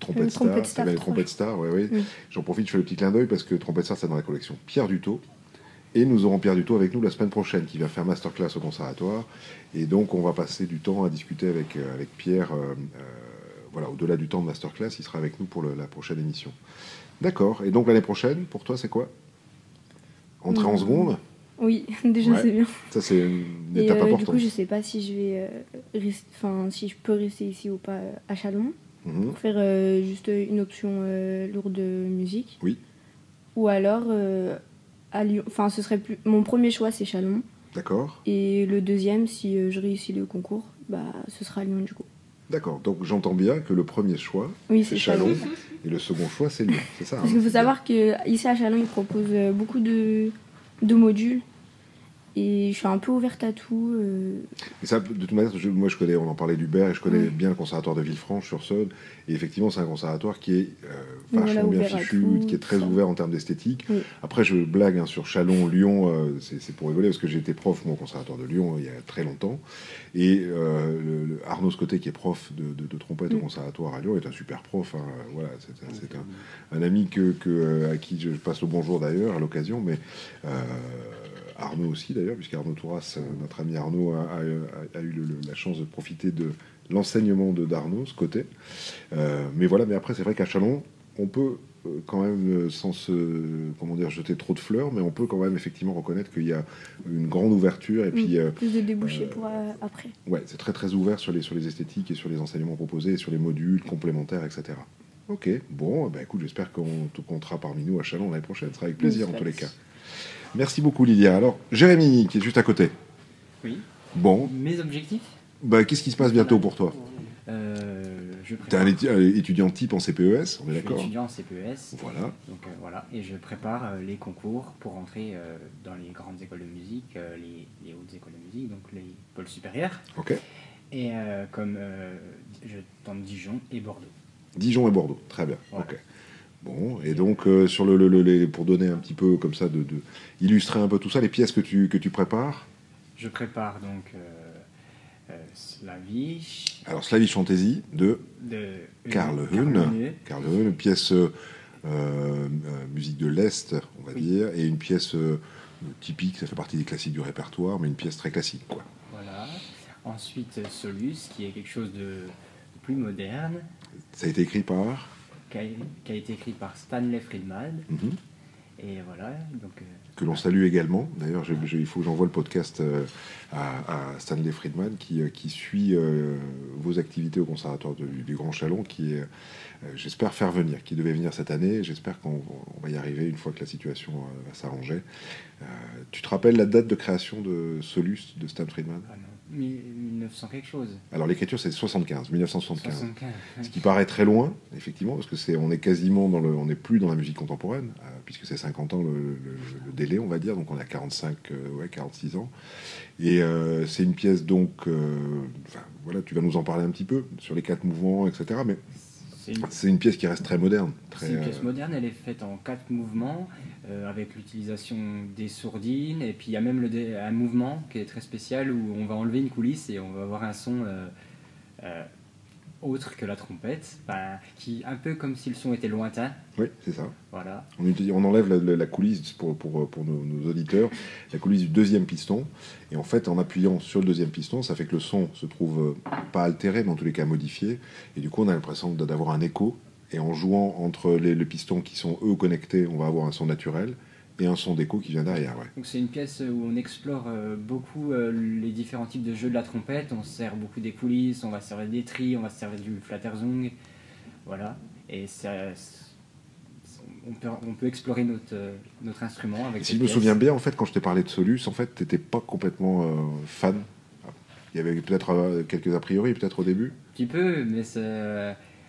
Trompette Star. Trompette Star. Trompette Star, oui. J'en profite, je fais le petit clin d'œil parce que Trompette Star, c'est dans la collection Pierre Dutot. Et nous aurons Pierre Dutot avec nous la semaine prochaine, qui va faire masterclass au conservatoire. Et donc, on va passer du temps à discuter avec, euh, avec Pierre. euh, euh, voilà, au-delà du temps de masterclass, il sera avec nous pour le- la prochaine émission. D'accord. Et donc, l'année prochaine, pour toi, c'est quoi? Entrer en Hmm. seconde? Oui, déjà Ouais. c'est bien. Ça, c'est une Et étape du importante. coup, je sais pas si je vais, euh, enfin, si je peux rester ici ou pas à Chalon Mhm. pour faire euh, juste une option euh, lourde de musique. Oui. Ou alors euh, à Lyon. Enfin, ce serait plus. Mon premier choix, c'est Chalon. D'accord. Et le deuxième, si euh, je réussis le concours, bah, ce sera Lyon du coup. D'accord. Donc j'entends bien que le premier choix, Oui, c'est Chalon, Chalon. et le second choix, c'est Lyon. C'est ça Parce hein qu'il faut savoir qu'ici à Chalon, ils proposent euh, beaucoup de, de modules. Et je suis un peu ouverte à tout. euh, Et ça, de toute manière, je- moi je connais, on en parlait d'Hubert, et je connais bien le conservatoire de Villefranche-sur-Saône. Et effectivement, c'est un conservatoire qui est euh, vachement voilà, bien fichu, tout, qui est très ça. ouvert en termes d'esthétique. Oui. Après, je blague hein, sur Chalon, Lyon, euh, c'est pour rigoler, parce que j'ai été prof, moi, au conservatoire de Lyon, il y a très longtemps. Et euh, le, le Arnaud Scotté, qui est prof de, de- de trompette au conservatoire à Lyon, est un super prof. hein. Voilà, c'est un, un ami que, que, à qui je passe le bonjour d'ailleurs, à l'occasion, mais euh, Arnaud aussi d'ailleurs, puisqu'Arnaud Touras, euh, notre ami Arnaud, a, a- a eu le- la chance de profiter de l'enseignement de d'Arnaud, ce côté. Euh, mais voilà, mais après, c'est vrai qu'à Chalon, on peut euh, quand même, sans se comment dire, jeter trop de fleurs, mais on peut quand même effectivement reconnaître qu'il y a une grande ouverture et puis. plus de débouchés euh, pour euh, après. Ouais, c'est très très ouvert sur les, sur les esthétiques et sur les enseignements proposés, et sur les modules complémentaires, etc. Ok, bon, bah écoute, j'espère qu'on te comptera parmi nous à Chalon l'année prochaine. Ce sera avec plaisir en tous les cas. Merci beaucoup Lilia. Alors, Jérémy, qui est juste à côté. Oui. Bon, Mes objectifs bah, qu'est-ce qui se passe bientôt pour toi euh, Je T'es un étudiant type en CPES, on est Je suis d'accord étudiant en CPES. Voilà. Donc euh, voilà, et je prépare euh, les concours pour entrer euh, dans les grandes écoles de musique, les, les hautes écoles de musique, donc les pôles supérieurs. Ok. Et comme je tente Dijon et Bordeaux. Dijon et Bordeaux, très bien. Voilà. Ok. Bon, et donc euh, sur le, le- le- les- pour donner un petit peu comme ça, de, de- illustrer un peu tout ça, les pièces que tu, que tu prépares? Je prépare donc euh, euh, Slavish Alors, Slavish Fantasy de de Karl Hune. Karl Hune, une pièce euh, musique de l'Est, on va Oui. dire, et une pièce typique, ça fait partie des classiques du répertoire, mais une pièce très classique, quoi. Voilà. Ensuite, Solus, qui est quelque chose de plus moderne, Ça a été écrit par qui a, qui a été écrit par Stanley Friedman. Mhm. Et voilà, donc euh, que l'on salue également. D'ailleurs, il faut que j'envoie le podcast euh, à, à Stanley Friedman qui, euh, qui suit euh, vos activités au Conservatoire de- du Grand Chalon, qui est, euh, j'espère, faire venir, qui devait venir cette année. J'espère qu'on on va y arriver une fois que la situation euh, va s'arranger. Tu te rappelles la date de création de Solus de Stan Friedman? Ah non, 1900 quelque chose. Alors, l'écriture, c'est 75, 1975. 75. Ce qui paraît très loin, effectivement, parce que c'est, on est quasiment dans le, on n'est plus dans la musique contemporaine, euh, puisque c'est 50 ans le, le- le délai, on va dire, donc on a 45, euh, ouais, 46 ans. Et euh, c'est une pièce donc, voilà, tu vas nous en parler un petit peu sur les quatre mouvements, etc. Mais C'est une, pièce qui reste très moderne, très. c'est une pièce euh, moderne, elle est faite en quatre mouvements, euh, avec l'utilisation des sourdines, et puis il y a même le dé- un mouvement qui est très spécial où on va enlever une coulisse et on va avoir un son euh, autre que la trompette, enfin, qui un peu comme si le son était lointain. Oui, c'est ça. Voilà. On, enlève la, la- la coulisse pour, pour, pour nos, nos auditeurs, la coulisse du deuxième piston. Et en fait, en appuyant sur le deuxième piston, ça fait que le son se trouve euh, pas altéré, mais en tous les cas modifié. Et du coup, on a l'impression d'a- d'avoir un écho. Et en jouant entre les, les pistons qui sont eux connectés, on va avoir un son naturel et un son d'écho qui vient derrière. Ouais. Donc c'est une pièce où on explore euh, beaucoup euh, les différents types de jeux de la trompette. On se sert beaucoup des coulisses, on va se servir des tris, on va se servir du flatterzung. Voilà. Et ça, on, peut, on peut explorer notre, euh, notre instrument avec si je me souviens bien, en fait, quand je t'ai parlé de Solus, en fait, t'étais pas complètement euh, fan. Il y avait peut-être quelques a priori, peut-être au début. Un petit peu, mais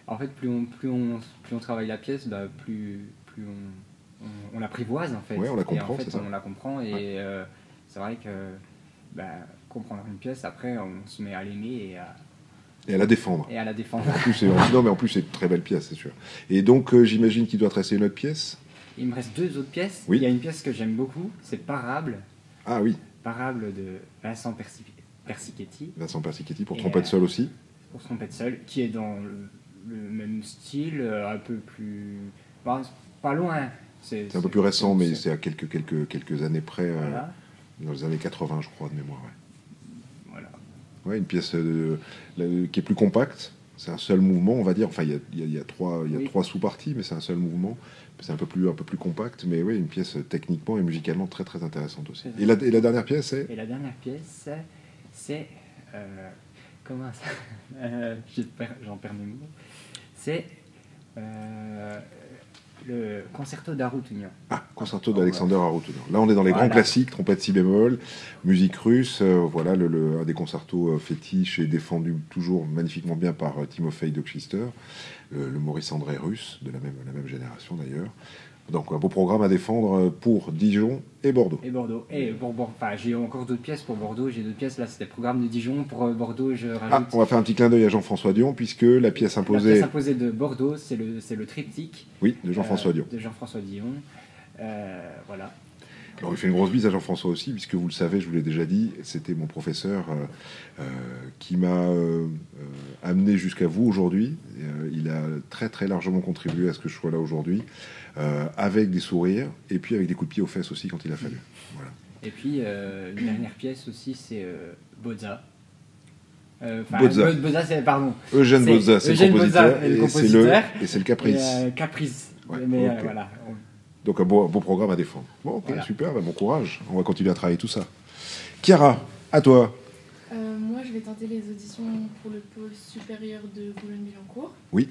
en fait, plus on, plus, on, plus on travaille la pièce, bah, plus, plus on, on, on l'apprivoise en fait. Ouais, on la Et comprend, en fait, c'est ça. on la comprend et Ouais. euh, c'est vrai que bah, comprendre une pièce, après, on se met à l'aimer et à, Et à la défendre. et à la défendre. En plus, c'est- non, mais en plus, c'est une très belle pièce, c'est sûr. Et donc, euh, j'imagine qu'il doit te rester une autre pièce? Il me reste deux autres pièces. Oui. Il y a une pièce que j'aime beaucoup, c'est Parable, Ah oui, Parable de Vincent Persi- Persichetti, Vincent Persichetti pour Et, trompette euh, seule aussi. pour trompette seule, qui est dans le, le même style, euh, un peu plus. Pas loin. C'est un peu plus récent, mais c'est- à quelques, quelques, quelques années près, euh, dans les années 80, je crois, de mémoire. Ouais, voilà. Ouais, une pièce euh, qui est plus compacte. C'est un seul mouvement, on va dire. Enfin, il y a, y a- il y a trois, il y a Oui. trois sous-parties, mais c'est un seul mouvement. C'est un peu plus, un peu plus compact, mais oui, une pièce euh, techniquement et musicalement très, très intéressante aussi. Et la, et la dernière pièce, c'est Et la dernière pièce, c'est. euh, comment ça J'en perds mes mots. C'est. euh, le concerto d'Arutunian. Ah, concerto d'Alexander Arutunyan. Là, on est dans les Voilà. grands classiques, trompette si bémol, musique russe, euh, voilà, le, le- un des concertos euh, fétiches et défendu toujours magnifiquement bien par euh, Timofey Dokshister, le, le Maurice André russe, de la même, la même génération d'ailleurs. Donc, un beau programme à défendre euh, pour Dijon et Bordeaux. Et Bordeaux. Et pour Bordeaux, enfin, j'ai encore d'autres pièces pour Bordeaux. J'ai d'autres pièces. Là, c'était le programme de Dijon. Pour euh, Bordeaux, je Ah, rajoute. on va faire un petit clin d'œil à Jean-François Dion, puisque la pièce La imposée, pièce imposée de Bordeaux, c'est le, c'est le triptyque. oui, de Jean-François euh, Dion. De Jean-François Dion. Euh, voilà. Alors, il fait une grosse bise à Jean-François aussi, puisque vous le savez, je vous l'ai déjà dit, c'était mon professeur euh, euh, qui m'a euh, euh, amené jusqu'à vous aujourd'hui. Il a très très largement contribué à ce que je sois là aujourd'hui, euh, avec des sourires et puis avec des coups de pied aux fesses aussi quand il a fallu. Voilà. Et puis, euh, une dernière pièce aussi, c'est euh, Bozza. Bozza. Bo- Bozza, c'est, pardon. Eugène Bozza, c'est le compositeur, Bozza est le et c'est le, compositeur. et c'est le caprice. Et, Caprice. Ouais, Mais ok. voilà. Donc un beau, beau programme à défendre. Bon, ok, Voilà. super, bah, bon courage. On va continuer à travailler tout ça. Chiara, à toi. Euh, moi, je vais tenter les auditions pour le pôle supérieur de Boulogne-Billancourt. Oui,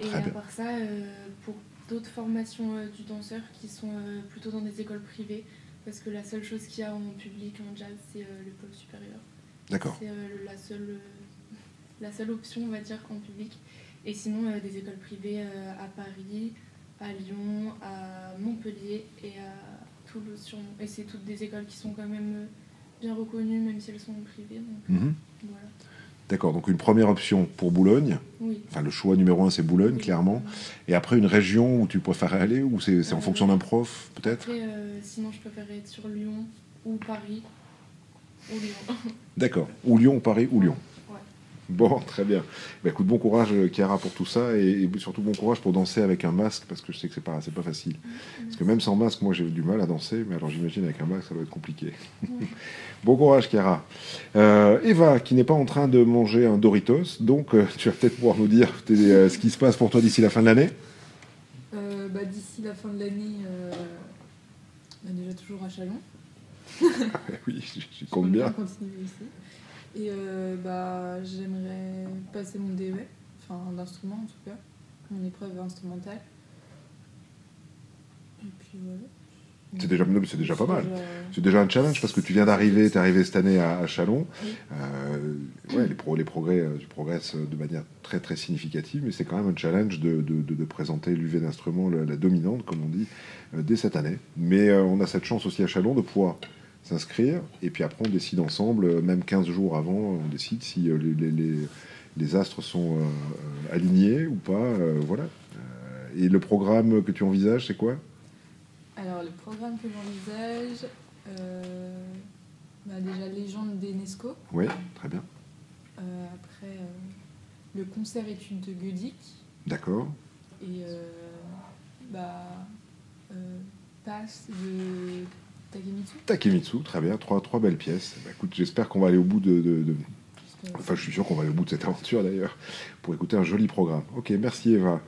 Et très à bien. part ça, euh, pour d'autres formations euh, du danseur qui sont plutôt dans des écoles privées, parce que la seule chose qu'il y a en public en jazz, c'est le pôle supérieur. D'accord. C'est la, seule, la seule option, on va dire, en public. Et sinon, des écoles privées à Paris, à Lyon, à Montpellier et à Toulouse. Et c'est toutes des écoles qui sont quand même bien reconnues, même si elles sont privées. Donc Mhm. voilà. D'accord, donc une première option pour Boulogne. Oui. Enfin, le choix numéro un, c'est Boulogne, clairement. Et après, une région où tu préférais aller, ou c'est en Euh, fonction d'un prof, peut-être? euh, sinon, je préférerais être sur Lyon ou Paris ou Lyon. D'accord. Ou Lyon, ou Paris, ou Lyon. Bon, très bien. Bah, écoute, bon courage, euh, Chiara, pour tout ça, et, et surtout bon courage pour danser avec un masque, parce que je sais que c'est pas, pas facile. Parce que même sans masque, moi, j'ai du mal à danser, mais alors j'imagine avec un masque, ça doit être compliqué. bon courage, Chiara. Euh, Eva, qui n'est pas en train de manger un Doritos, donc euh, tu vas peut-être pouvoir nous dire euh, ce qui se passe pour toi d'ici la fin de l'année. Bah, D'ici la fin de l'année, euh, bah, déjà toujours à Chalon. oui, j'y compte bien. continuer ici. Et euh, bah, j'aimerais passer mon DEF, enfin d'instrument en tout cas, mon épreuve instrumentale. Et puis voilà. C'est déjà, c'est pas mal. déjà- C'est déjà un challenge parce que tu viens d'arriver, tu es arrivé cette année à, à Chalon. Oui. Euh, ouais, les, pro- les progrès, euh, tu progresses de manière très très significative, mais c'est quand même un challenge de, de- de- de présenter l'UV d'instrument, la, la dominante, comme on dit, euh, dès cette année. Mais euh, on a cette chance aussi à Chalon de pouvoir s'inscrire, et puis après on décide ensemble, euh, même 15 jours avant, on décide si euh, les, les- les- astres sont euh, alignés ou pas. euh, voilà. Et le programme que tu envisages, c'est quoi? Alors, le programme que j'envisage, euh, bah, déjà Légende d'Enesco. Oui, très bien. Après, le concert étude de Gudic. D'accord. Et bah, Passe de Takemitsu. Takemitsu, très bien, trois, trois belles pièces. Bah, écoute, j'espère qu'on va aller au bout de, de- de- Enfin, je suis sûr qu'on va aller au bout de cette aventure d'ailleurs, pour écouter un joli programme. Ok, merci Eva.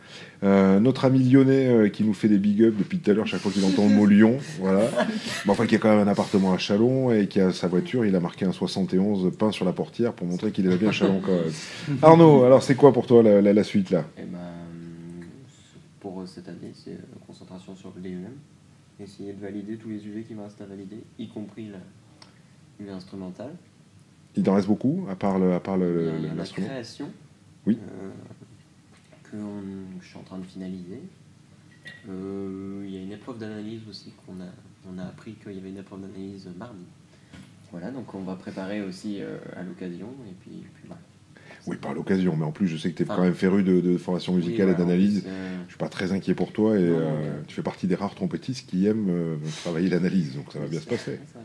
Euh, notre ami lyonnais euh, qui nous fait des big ups depuis tout à l'heure, chaque fois qu'il entend le mot Lyon, voilà. Mais enfin, qui a quand même un appartement à Chalon et qui a sa voiture, il a marqué un 71 peint sur la portière pour montrer qu'il est bien à Chalon quand même. Arnaud, alors c'est quoi pour toi la, la- la suite là? Eh ben, pour cette année, c'est concentration sur l'EUM. Essayer de valider tous les UV qui me restent à valider, y compris instrumentale. Il t'en reste beaucoup, à part le- à part le- Il y a la création Oui. euh, que on- je suis en train de finaliser. Euh, il y a une épreuve d'analyse aussi qu'on a, on a appris qu'il y avait une épreuve d'analyse mardi. Voilà, donc on va préparer aussi euh, à l'occasion et puis, puis voilà. Oui, par l'occasion, mais en plus, je sais que tu es quand même féru de, formation musicale et d'analyse. Euh, je suis pas très inquiet pour toi et euh, euh, tu fais partie des rares trompettistes qui aiment travailler l'analyse, donc ça va bien se passer. Ça,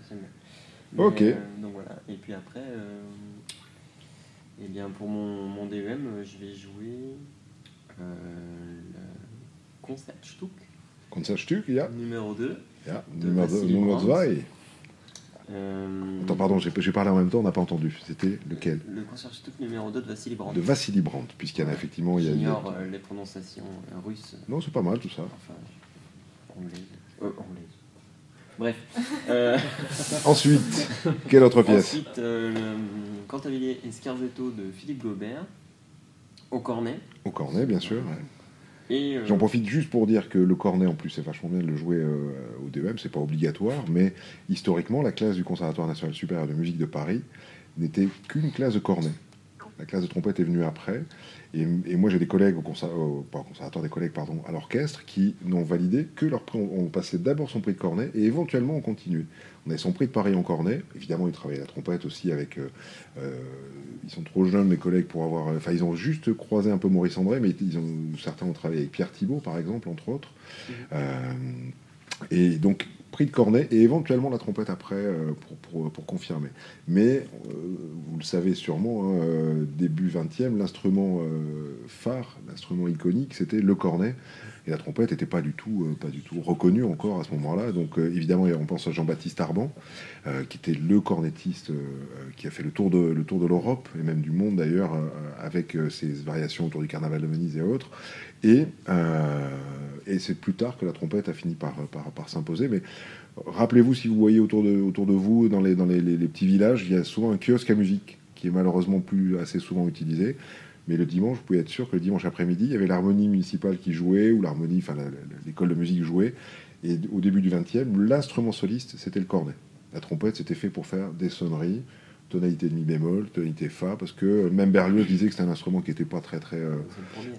ok. Donc voilà. Et puis après, eh bien pour mon, DEM, je vais jouer le Concertstück. Concertstück, yeah. Numéro 2. Numéro 2. Euh, Attends, pardon, j'ai parlé en même temps, on n'a pas entendu. C'était lequel? Le Concertstück numéro 2 de Vassili Brandt. De Vassili Brandt, puisqu'il y en a effectivement. A, J'ignore euh, les prononciations euh, russes. Non, c'est pas mal tout ça. Enfin, anglaise. Euh, anglaise. Bref. Euh, Ensuite, quelle autre pièce? Ensuite, le Cantavillier et Scherzetto de Philippe Gobert, au cornet. Au cornet, bien sûr. ouais. Euh, J'en profite juste pour dire que le cornet, en plus, c'est vachement bien de le jouer euh, au DEM, c'est pas obligatoire, mais historiquement, la classe du Conservatoire national supérieur de musique de Paris n'était qu'une classe de cornet. La classe de trompette est venue après, et, et moi j'ai des collègues au, conser- au- pas au conservatoire, des collègues pardon, à l'orchestre qui n'ont validé que leur prix. On, on passait d'abord son prix de cornet et éventuellement on continuait. On avait son prix de Paris en cornet. Évidemment, ils travaillaient la trompette aussi avec. euh, euh, ils sont trop jeunes, mes collègues, pour avoir. Enfin, ils ont juste croisé un peu Maurice André, mais ils ont, certains ont travaillé avec Pierre Thibault, par exemple, entre autres. Euh, et donc, prix de cornet et éventuellement la trompette après euh, pour, pour, pour confirmer. Mais euh, vous le savez sûrement, hein, euh, début 20e, l'instrument phare, l'instrument iconique, c'était le cornet. Et la trompette n'était pas du tout, pas du tout reconnue encore à ce moment-là. Donc évidemment, on pense à Jean-Baptiste Arban, qui était le cornettiste qui a fait le tour de, le tour de l'Europe et même du monde d'ailleurs, avec ses variations autour du carnaval de Venise et autres. Et, euh, et c'est plus tard que la trompette a fini par, s'imposer. Mais rappelez-vous, si vous voyez autour de, vous, dans, les, les, petits villages, il y a souvent un kiosque à musique qui est malheureusement plus assez souvent utilisé. Mais le dimanche, vous pouvez être sûr que le dimanche après-midi, il y avait l'harmonie municipale qui jouait, ou l'harmonie, enfin l'école de musique jouait. Et au début du 20e, l'instrument soliste, c'était le cornet. La trompette, c'était fait pour faire des sonneries, tonalité de mi bémol, tonalité fa, parce que même Berlioz disait que c'était un instrument qui n'était pas très très euh,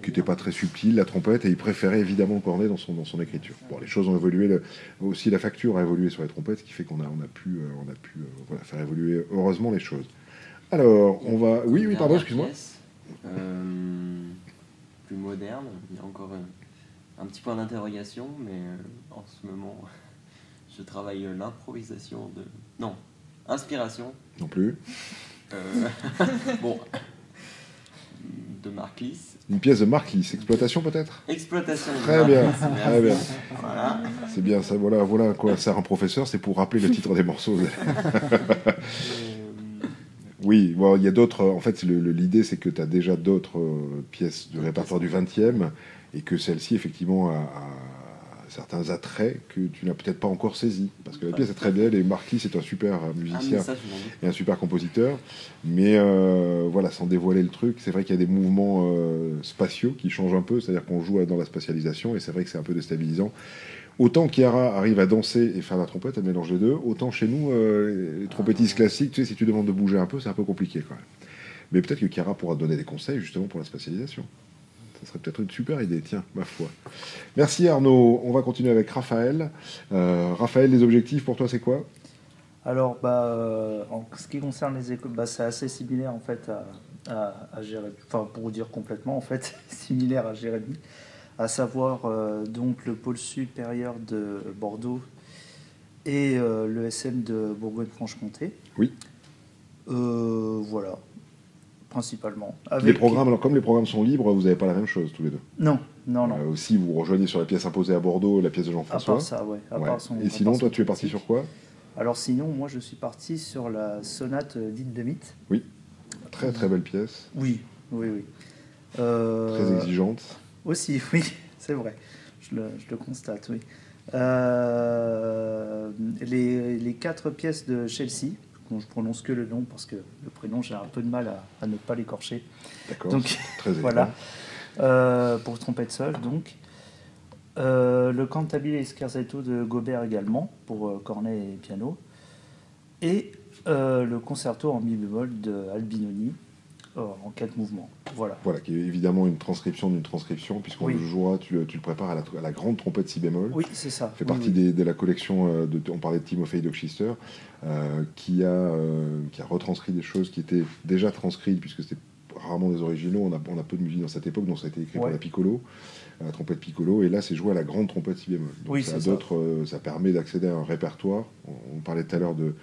qui pas très subtil, la trompette, et il préférait évidemment cornet dans son, dans son écriture. Bon, les choses ont évolué, aussi la facture a évolué sur les trompettes, ce qui fait qu'on a, on a pu, euh, on a pu euh, faire évoluer heureusement les choses. Alors, on va... Oui, oui, pardon, excuse-moi. plus moderne. Il y a encore un, petit point d'interrogation, mais en ce moment, je travaille l'improvisation de. Non, inspiration. Non plus. euh, bon. De Marc Lys. Une pièce de Marc Lys, exploitation peut-être? Exploitation. Très bien, très bien. Voilà. C'est bien, ça, voilà, voilà à quoi sert un professeur, c'est pour rappeler le titre des morceaux. Euh, Oui, bon, il y a d'autres. En fait, l'idée, c'est que tu as déjà d'autres euh, pièces du répertoire du 20e et que celle-ci, effectivement, a, a certains attraits que tu n'as peut-être pas encore saisis. Parce que la pièce est très belle et Marc Lys est un super euh, ah, musicien ça, et un super compositeur. Mais euh, voilà, sans dévoiler le truc, c'est vrai qu'il y a des mouvements euh, spatiaux qui changent un peu, c'est-à-dire qu'on joue dans la spatialisation et c'est vrai que c'est un peu déstabilisant. Autant Chiara arrive à danser et faire la trompette, elle mélange les deux, autant chez nous, euh, les trompettistes classiques, tu sais, si tu demandes de bouger un peu, c'est un peu compliqué quand même. Mais peut-être que Chiara pourra te donner des conseils justement pour la spatialisation. Ça serait peut-être une super idée, tiens, ma foi. Merci Arnaud. On va continuer avec Raphaël. Euh, Raphaël, les objectifs pour toi, c'est quoi? Alors, bah, euh, en ce qui concerne les écoles, bah, c'est assez similaire en fait à, à, à Jérémy. Enfin, pour vous dire complètement, en fait, similaire à Jérémy. À savoir euh, donc le pôle supérieur de Bordeaux et euh, le SM de Bourgogne-Franche-Comté. Oui. Voilà, principalement. les programmes, alors comme les programmes sont libres, vous n'avez pas la même chose tous les deux. Non, non, non. Euh, aussi, vous rejoignez sur la pièce imposée à Bordeaux, la pièce de à Jean-François. part ça, ouais. à Ouais. part son- Et à sinon, part toi, tu es parti sur quoi? Alors sinon, moi, je suis parti sur la sonate euh, dite de mythe. Très très belle pièce, Oui, oui, oui. Euh, très exigeante. Aussi, oui, c'est vrai. Je le, je le constate, oui. Euh, les, les quatre pièces de Chelsea, dont je prononce que le nom parce que le prénom, j'ai un peu de mal à, à ne pas l'écorcher. D'accord. Donc, très. Voilà. Euh, pour trompette seule, donc. Euh, le cantabile et scherzetto de Gobert également, pour euh, cornet et piano. Et le concerto en mi bémol de Albinoni, en quatre mouvements. Voilà. Voilà, qui est évidemment une transcription d'une transcription, puisqu'on Oui. le jouera, tu, le- tu le prépares à la, à la grande trompette si bémol. Oui, c'est ça. Fait Oui, partie oui. Des, de la collection, euh, de, on parlait de Timofey Dockchister, euh, qui, a, euh, qui a retranscrit des choses qui étaient déjà transcrites, puisque c'était rarement des originaux, on a, on a peu de musique dans cette époque, donc ça a été écrit Ouais. la piccolo, la trompette piccolo, et là c'est joué à la grande trompette si bémol. Donc Oui, ça, ça. d'autres, euh, ça permet d'accéder à un répertoire. On, on parlait tout à l'heure de,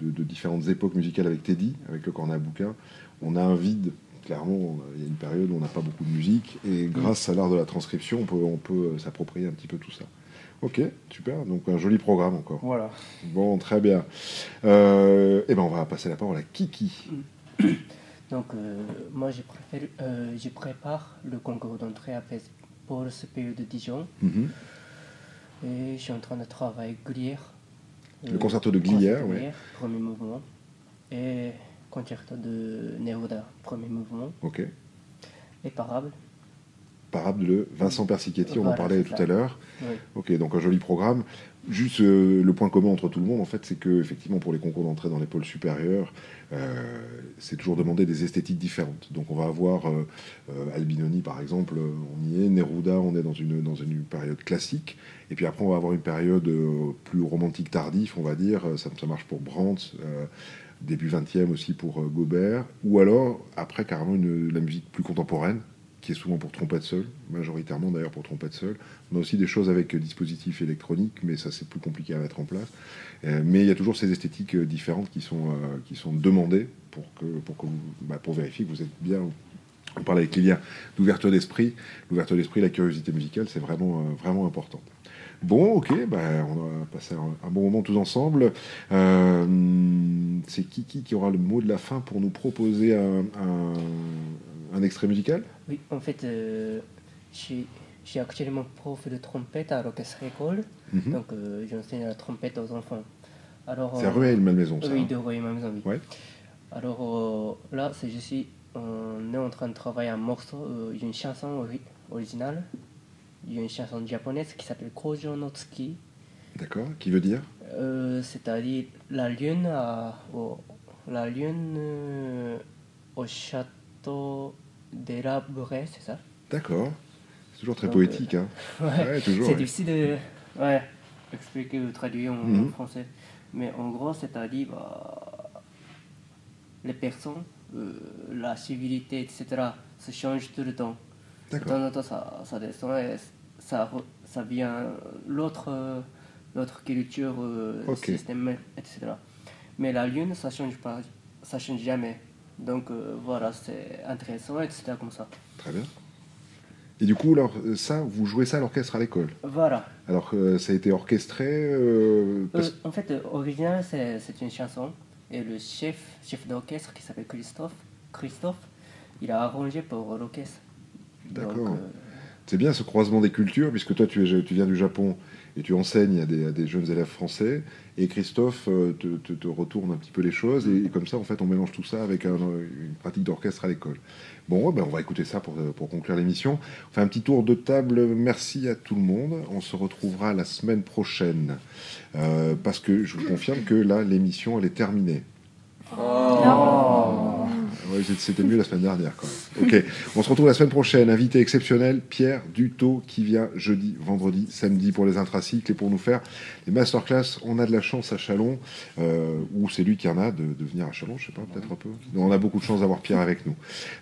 de- de différentes époques musicales avec Teddy, avec le cornet à bouquin. On a un vide, clairement, il y a une période où on n'a pas beaucoup de musique, et grâce à l'art de la transcription, on peut, on peut euh, s'approprier un petit peu tout ça. Ok, super, donc un joli programme encore. Voilà. Bon, très bien. Euh, eh ben, on va passer la parole à Kiki. Donc, euh, moi, je, préfère, euh, je prépare le concours d'entrée pour le CPU de Dijon. Mhm. Et je suis en train de travailler Glière. Le concerto de Glière. Glière, premier mouvement. Et concerto de Neruda, premier mouvement. Ok. Et parable. parable de Vincent Persichetti, on en parlait tout ça. à l'heure. Oui. Ok, donc un joli programme. Juste euh, le point commun entre tout le monde, en fait, c'est que effectivement pour les concours d'entrée dans les pôles supérieurs, euh, c'est toujours demandé des esthétiques différentes. Donc on va avoir euh, euh, Albinoni par exemple, on y est, Neruda, on est dans une dans une période classique, et puis après on va avoir une période plus romantique tardif, on va dire. Ça, ça marche pour Brandt. Début 20e aussi pour euh, Gobert, ou alors après carrément la musique plus contemporaine, qui est souvent pour trompette seule, majoritairement d'ailleurs pour trompette seule. On a aussi des choses avec euh, dispositifs électroniques, mais ça c'est plus compliqué à mettre en place. Euh, mais il y a toujours ces esthétiques différentes qui sont, qui sont demandées pour, que, pour, que bah, pour vérifier que vous êtes bien. On parle avec Lilia d'ouverture d'esprit. L'ouverture d'esprit, la curiosité musicale, c'est vraiment, vraiment important. Bon, ok, bah, on a passé un, un bon moment tous ensemble. Euh, c'est Kiki qui aura le mot de la fin pour nous proposer un, un- un extrait musical? Oui, en fait, euh, je suis je suis actuellement prof de trompette à l'orchestre école, Mhm. donc euh, j'enseigne la trompette aux enfants. Alors, C'est à euh, Rueil-Malmaison, ça, Oui, hein de Rueil-Malmaison, oui. Ouais. Alors là, je suis, on est en train de travailler un morceau, une chanson ori- originale, une chanson japonaise qui s'appelle Kojo no Tsuki. D'accord, qui veut dire? Euh, c'est-à-dire la lune, à- au, la lune euh, au château de la c'est ça? D'accord. C'est toujours très Donc, poétique, euh, hein ouais, Ouais, toujours, C'est ouais. difficile de ouais, expliquer ou traduire en Mhm. français. Mais en gros, c'est-à-dire bah, les personnes, euh, la civilité, etc., se changent tout le temps. De D'accord. temps en temps, ça, ça descend et ça, ça vient l'autre euh, l'autre culture, euh, Ok. système, etc. Mais la lune, ça change pas, ça change jamais. Donc euh, voilà, c'est intéressant, etc. comme ça. Très bien. Et du coup, alors, euh, ça, vous jouez ça à l'orchestre à l'école? Voilà. Alors, euh, ça a été orchestré euh, parce- Euh, en fait, euh, original, c'est c'est une chanson. Et le chef, chef d'orchestre qui s'appelle Christophe, Christophe, il a arrangé pour l'orchestre. D'accord. C'est bien ce croisement des cultures, puisque toi, tu, es, tu viens du Japon et tu enseignes à des, jeunes élèves français, et Christophe euh, te, retourne un petit peu les choses, et, comme ça, en fait, on mélange tout ça avec un- une pratique d'orchestre à l'école. Bon, ben, on va écouter ça pour, conclure l'émission. On fait un petit tour de table. Merci à tout le monde. On se retrouvera la semaine prochaine, euh, parce que je vous confirme que là, l'émission, elle est terminée. Ouais, C'était mieux la semaine dernière quand même. Ok, on se retrouve la semaine prochaine. Invité exceptionnel, Pierre Dutot, qui vient jeudi, vendredi, samedi pour les intracycles et pour nous faire les masterclass. On a de la chance à Chalon, euh, ou c'est lui qui en a de, de venir à Chalon, je sais pas, peut-être un peu. Non, on a beaucoup de chance d'avoir Pierre avec nous.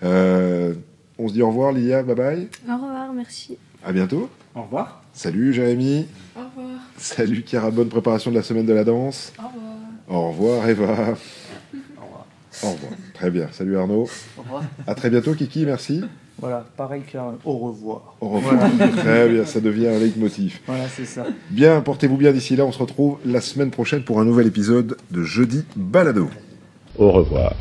Euh, on se dit au revoir, Lia, bye bye. Au revoir, merci. À bientôt. Au revoir. Salut Jérémy. Au revoir. Salut Chiara, bonne préparation de la semaine de la danse. Au revoir. Au revoir Eva. Au revoir. Très bien. Salut Arnaud. Au revoir. À très bientôt Kiki, merci. Voilà, pareil qu'un au revoir. Au revoir. Voilà. Très bien, ça devient un leitmotiv. Voilà, c'est ça. Bien, portez-vous bien d'ici là. On se retrouve la semaine prochaine pour un nouvel épisode de Jeudi Balado. Au revoir.